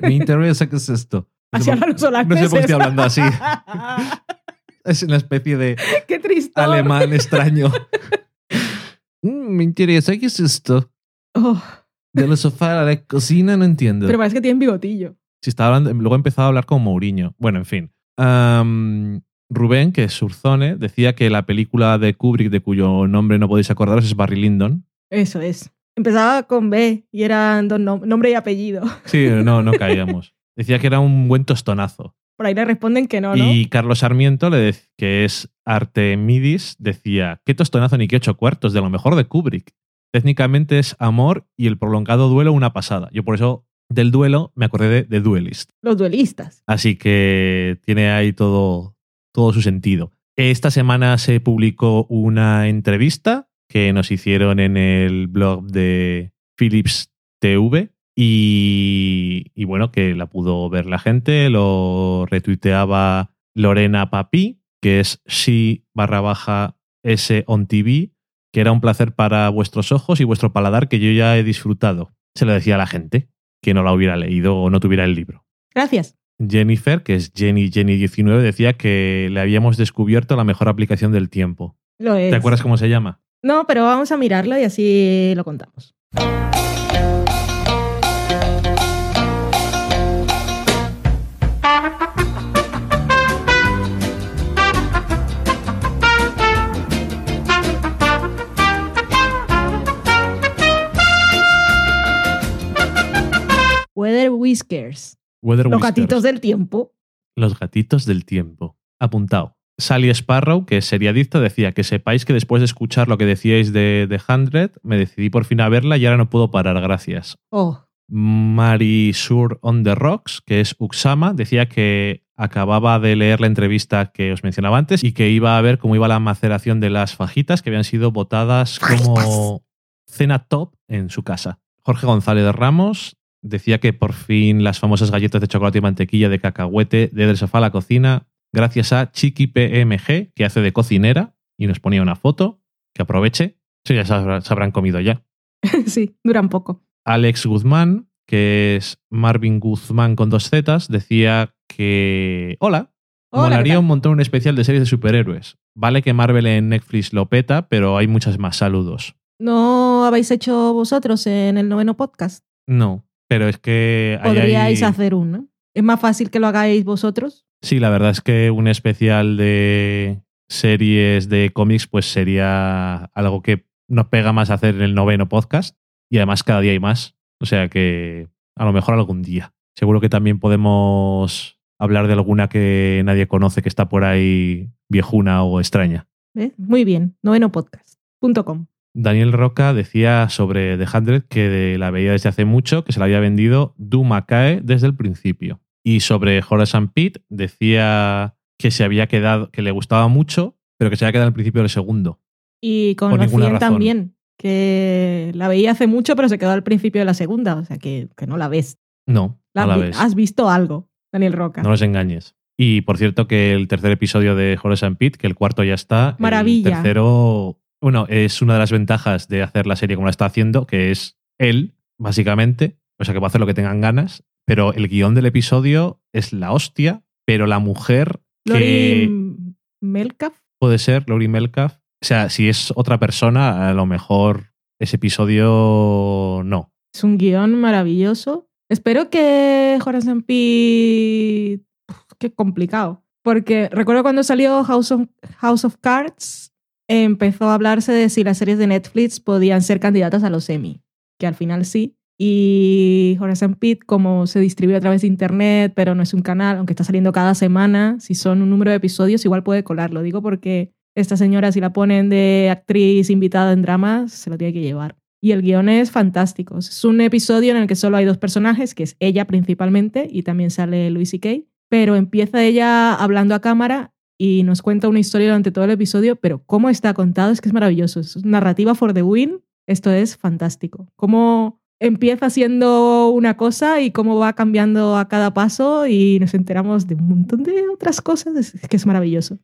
Me interesa qué es esto. No Así sé por- No sé por qué estoy hablando así. Es una especie de Qué triste. alemán extraño. Mm, me interesa, ¿qué es esto? Oh, De la sofá a la cocina no entiendo. pero parece que tienen bigotillo. Si estaba hablando, luego he empezado a hablar con Mourinho. Bueno, en fin. Rubén, que es Surzone, decía que la película de Kubrick, de cuyo nombre no podéis acordaros, es Barry Lyndon. Eso es. Empezaba con B y eran dos nom- nombre y apellido. Sí, no, no caíamos. Decía que era un buen tostonazo. Por ahí le responden que no, ¿no? Y Carlos Sarmiento, le que es Artemidis, decía, qué tostonazo ni qué ocho cuartos, de lo mejor de Kubrick. Técnicamente es amor y el prolongado duelo una pasada. Yo por eso del duelo me acordé de, de Duelist. Los duelistas. Así que tiene ahí todo, todo su sentido. Esta semana se publicó una entrevista que nos hicieron en el blog de Philips TV y, y bueno, que la pudo ver la gente, lo retuiteaba Lorena Papi, que es she barra baja s on TV, que era un placer para vuestros ojos y vuestro paladar que yo ya he disfrutado. Se lo decía a la gente que no la hubiera leído o no tuviera el libro. Gracias. Jennifer, que es Jenny Jenny19, decía que le habíamos descubierto la mejor aplicación del tiempo. Lo es. ¿Te acuerdas cómo se llama? No, pero vamos a mirarlo y así lo contamos. Weather Whiskers. Weather Los Whiskers. gatitos del tiempo. Los gatitos del tiempo. Apuntado. Sally Sparrow, que es seriadicta, decía que sepáis que después de escuchar lo que decíais de The Hundred, me decidí por fin a verla y ahora no puedo parar, gracias. Oh, Marisur on the Rocks, que es Uxama, decía que acababa de leer la entrevista que os mencionaba antes y que iba a ver cómo iba la maceración de las fajitas que habían sido votadas como cena top en su casa. Jorge González de Ramos decía que por fin las famosas galletas de chocolate y mantequilla de cacahuete de Del Sofá a la Cocina, gracias a Chiqui PMG, que hace de cocinera y nos ponía una foto, que aproveche. Eso ya se habrá- se habrán comido ya. sí, duran poco. Alex Guzmán, que es Marvin Guzmán con dos Zetas, decía que. Hola. Hola, ¿qué Molaría un montón un especial de series de superhéroes. Vale que Marvel en Netflix lo peta, pero hay muchas más. Saludos. ¿No habéis hecho vosotros en el noveno podcast? No, pero es que. Podríais hay- hacer uno. Es más fácil que lo hagáis vosotros. Sí, la verdad es que un especial de series de cómics, pues sería algo que nos pega más hacer en el noveno podcast. Y además cada día hay más. O sea que a lo mejor algún día. Seguro que también podemos hablar de alguna que nadie conoce que está por ahí viejuna o extraña. ¿Ves? Muy bien. Novenopodcast.com. Daniel Roca decía sobre The Hundred que la veía desde hace mucho, que se la había vendido Du Macae desde el principio. Y sobre Horace and Pete decía que se había quedado, que le gustaba mucho, pero que se había quedado al principio del segundo. Y con Por los ninguna 100 razón. también. Que la veía hace mucho, pero se quedó al principio de la segunda. O sea que, que no la ves. No, La no la vi- ves. Has visto algo, Daniel Roca. No los engañes. Y por cierto que el tercer episodio de Horace and Pete, que el cuarto ya está. Maravilla. El tercero, bueno, es una de las ventajas de hacer la serie como la está haciendo, que es él, básicamente. O sea, que puede hacer lo que tengan ganas. Pero el guion del episodio es la hostia, pero la mujer que Lori Melcalf. puede ser, Lori Melcalf. O sea, si es otra persona, a lo mejor ese episodio no. Es un guion maravilloso. Espero que Horace Pete... Qué complicado. Porque recuerdo cuando salió House of, House of Cards, empezó a hablarse de si las series de Netflix podían ser candidatas a los Emmy. Que al final sí. Y and Pete, como se distribuye a través de internet, pero no es un canal, aunque está saliendo cada semana, si son un número de episodios, igual puede colarlo. Digo porque esta señora, si la ponen de actriz invitada en dramas, se lo tiene que llevar. Y el guion es fantástico. Es un episodio en el que solo hay dos personajes, que es ella principalmente, y también sale Louis C.K., pero empieza ella hablando a cámara y nos cuenta una historia durante todo el episodio, pero cómo está contado es que es maravilloso. Es narrativa for the win. Esto es fantástico. Cómo empieza siendo una cosa y cómo va cambiando a cada paso y nos enteramos de un montón de otras cosas. Es que es maravilloso.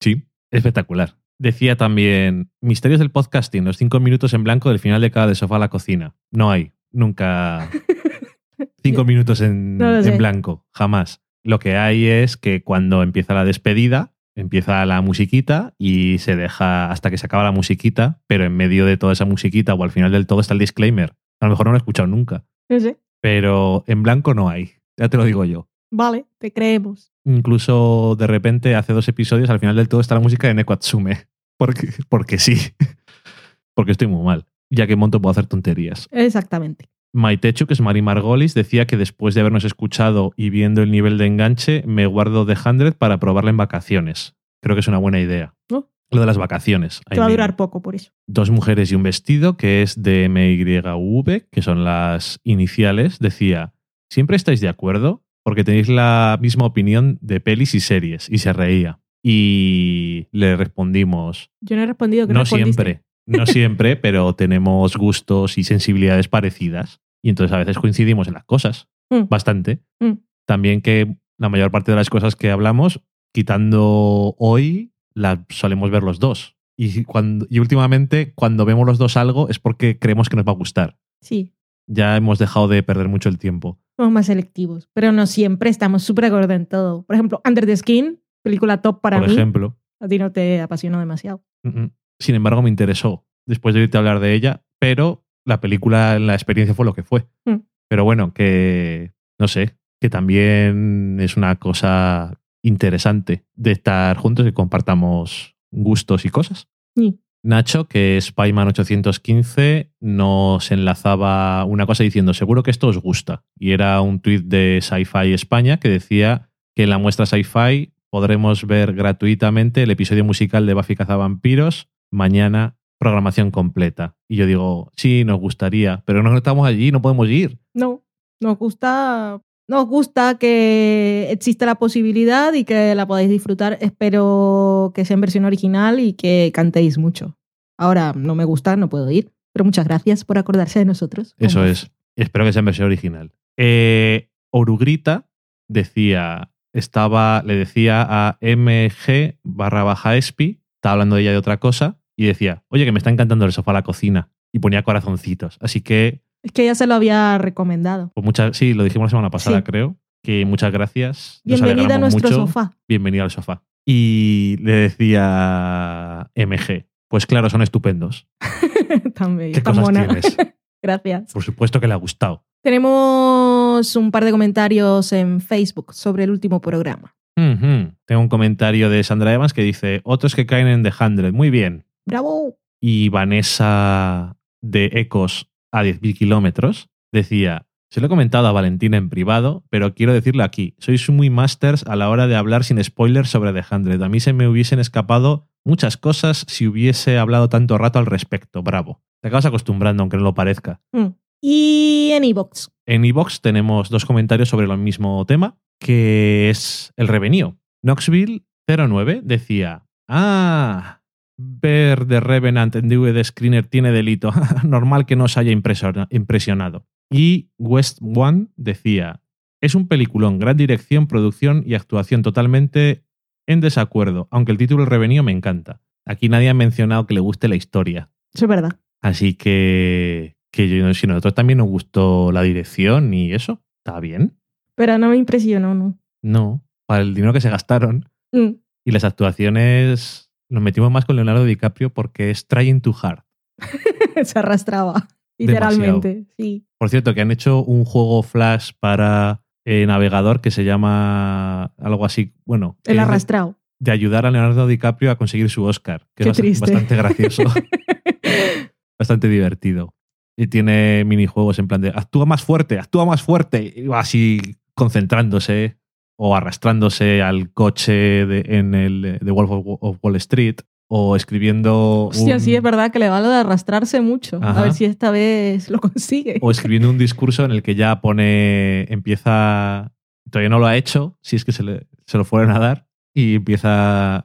Sí, espectacular. Decía también, misterios del podcasting, los cinco minutos en blanco del final de cada de sofá a la cocina. No hay, nunca cinco minutos en, No en blanco, jamás. Lo que hay es que cuando empieza la despedida, empieza la musiquita y se deja hasta que se acaba la musiquita, pero en medio de toda esa musiquita o al final del todo está el disclaimer. A lo mejor no lo he escuchado nunca, No sé. pero en blanco no hay, ya te lo digo yo. Vale, te creemos. Incluso de repente hace dos episodios, al final del todo está la música de Neko Atsume. Porque, porque sí. Porque estoy muy mal. Ya que monto puedo hacer tonterías. Exactamente. Maitechu, que es Mari Margolis, decía que después de habernos escuchado y viendo el nivel de enganche, me guardo The 100 para probarla en vacaciones. Creo que es una buena idea. Oh. Lo de las vacaciones. Te va a durar poco por eso. Dos mujeres y un vestido, que es de MYV, que son las iniciales, decía, ¿siempre estáis de acuerdo? Porque tenéis la misma opinión de pelis y series. Y se reía. Y le respondimos, Yo no he respondido que no respondiste. siempre, no siempre, pero tenemos gustos y sensibilidades parecidas. Y entonces a veces coincidimos en las cosas, Mm. bastante. Mm. También que la mayor parte de las cosas que hablamos, quitando hoy, las solemos ver los dos. Y, cuando, y últimamente, cuando vemos los dos algo, es porque creemos que nos va a gustar. Sí, Ya hemos dejado de perder mucho el tiempo. somos más selectivos, pero no siempre estamos súper acuerdo en todo. Por ejemplo, Under the Skin, película top para Por mí. ejemplo. A ti no te apasionó demasiado. Mm. Sin embargo, me interesó después de a hablar de ella, pero la película, la experiencia fue lo que fue. Mm. Pero bueno, que no sé, que también es una cosa interesante de estar juntos y compartamos gustos y cosas. Sí. Nacho, que es Payman815, nos enlazaba una cosa diciendo, seguro que esto os gusta. Y era un tuit de Sci-Fi España que decía que en la muestra Sci-Fi podremos ver gratuitamente el episodio musical de Buffy Cazavampiros mañana, programación completa. Y yo digo, sí, nos gustaría, pero no estamos allí, no podemos ir. No, nos gusta, nos gusta que exista la posibilidad y que la podáis disfrutar. Espero que sea en versión original y que cantéis mucho. Ahora no me gusta, no puedo ir, pero muchas gracias por acordarse de nosotros. Eso es. Espero que sea en versión original. Eh, Orugrita decía, estaba, le decía a MG barra baja Espi, estaba hablando de ella de otra cosa, y decía, oye, que me está encantando el sofá a la cocina. Y ponía corazoncitos. Así que, Es que ya se lo había recomendado. pues muchas, sí, lo dijimos la semana pasada, Sí. creo. Que muchas gracias. Bienvenida a nuestro mucho. sofá. Bienvenida al sofá. Y le decía MG, pues claro, son estupendos. También. ¿Qué tan cosas tienes? Gracias. Por supuesto que le ha gustado. Tenemos un par de comentarios en Facebook sobre el último programa. Tengo un comentario de Sandra Evans que dice: Otros que caen en The 100. Muy bien. ¡Bravo! Y Vanessa de Ecos a 10.000 kilómetros decía: Se lo he comentado a Valentina en privado, pero quiero decirlo aquí. Sois muy masters a la hora de hablar sin spoilers sobre The 100. A mí se me hubiesen escapado muchas cosas si hubiese hablado tanto rato al respecto. Bravo. Te acabas acostumbrando, aunque no lo parezca. Mm. Y en iVoox. En iVox tenemos dos comentarios sobre el mismo tema, que es el revenue. Knoxville 09 decía, ah, ver The Revenant en DVD Screener tiene delito. Normal que no os haya impresionado. Y West One decía, es un peliculón, gran dirección, producción y actuación totalmente en desacuerdo, aunque el título El Revenue me encanta. Aquí nadie ha mencionado que le guste la historia. Eso es verdad. Así que, que yo, si nosotros también nos gustó la dirección y eso, está bien. Pero no me impresionó, ¿no? No, para el dinero que se gastaron Mm. y las actuaciones, nos metimos más con Leonardo DiCaprio porque es Trying Too Hard. Se arrastraba. Literalmente, sí. Por cierto, que han hecho un juego Flash para eh, navegador que se llama algo así, bueno, El de- arrastrado. de ayudar a Leonardo DiCaprio a conseguir su Oscar, que Qué es triste. bastante gracioso, bastante divertido. Y tiene minijuegos en plan de actúa más fuerte, actúa más fuerte. Y va así concentrándose o arrastrándose al coche de- en el de Wolf of, Wall Street o escribiendo Hostia, un- sí, es verdad que le va lo de arrastrarse mucho. Ajá. A ver si esta vez lo consigue. o escribiendo un discurso en el que ya pone empieza todavía no lo ha hecho si es que se, le- se lo fueron a dar y empieza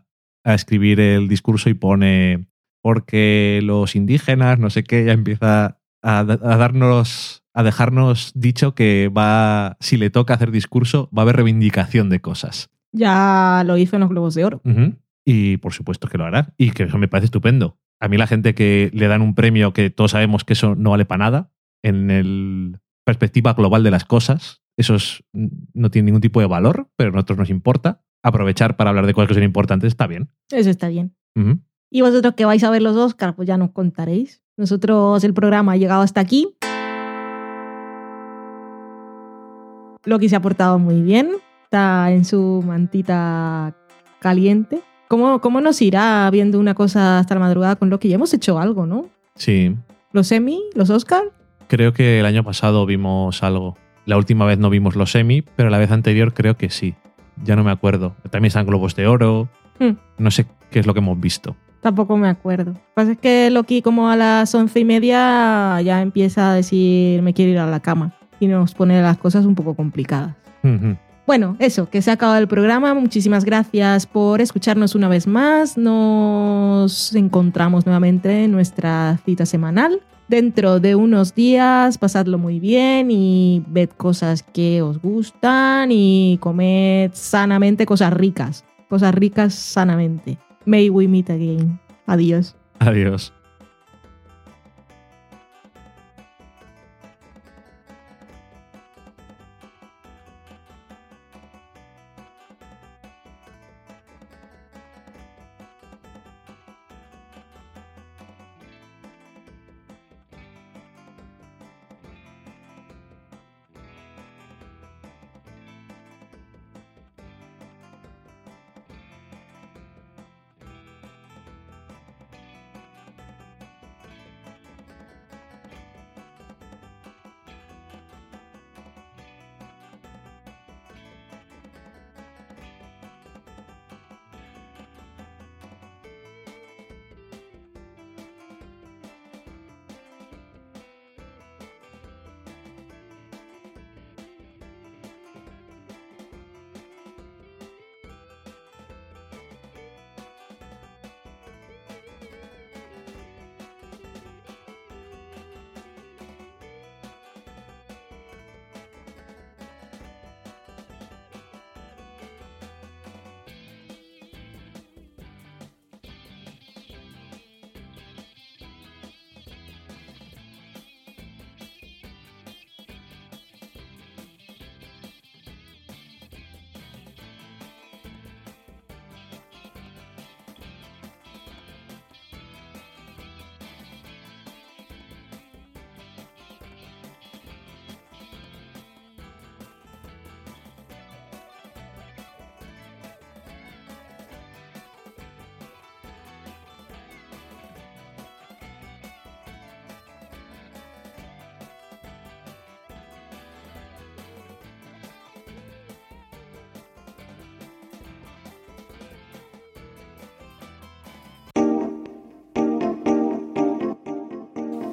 a escribir el discurso y pone porque los indígenas no sé qué ya empieza a, da- a darnos a dejarnos dicho que va si le toca hacer discurso va a haber reivindicación de cosas Ya lo hizo en los Globos de Oro. Y por supuesto que lo hará. Y que eso me parece estupendo. A mí la gente que le dan un premio que todos sabemos que eso no vale para nada, en el perspectiva global de las cosas, eso es- no tiene ningún tipo de valor, pero a nosotros nos importa. Aprovechar para hablar de cosas que son importantes está bien. Eso está bien. Y vosotros que vais a ver los Oscars, pues ya nos contaréis. Nosotros, el programa ha llegado hasta aquí. Loki se ha portado muy bien. Está en su mantita caliente. ¿Cómo, ¿Cómo nos irá viendo una cosa hasta la madrugada con Loki? Ya hemos hecho algo, ¿no? Sí. Los Emmy, los Oscars. Creo que el año pasado vimos algo. La última vez no vimos los semi, pero la vez anterior creo que sí. Ya no me acuerdo. También están globos de oro. Hmm. No sé qué es lo que hemos visto. Tampoco me acuerdo. Lo que pasa es que Loki, como a las once y media, ya empieza a decir me quiero ir a la cama. Y nos pone las cosas un poco complicadas. Bueno, eso, que se ha acabado el programa. Muchísimas gracias por escucharnos una vez más. Nos encontramos nuevamente en nuestra cita semanal. Dentro de unos días, pasadlo muy bien y ved cosas que os gustan y comed sanamente cosas ricas. Cosas ricas sanamente. May we meet again. Adiós. Adiós.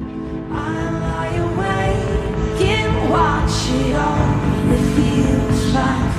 I lie awake and watch it all. It feels like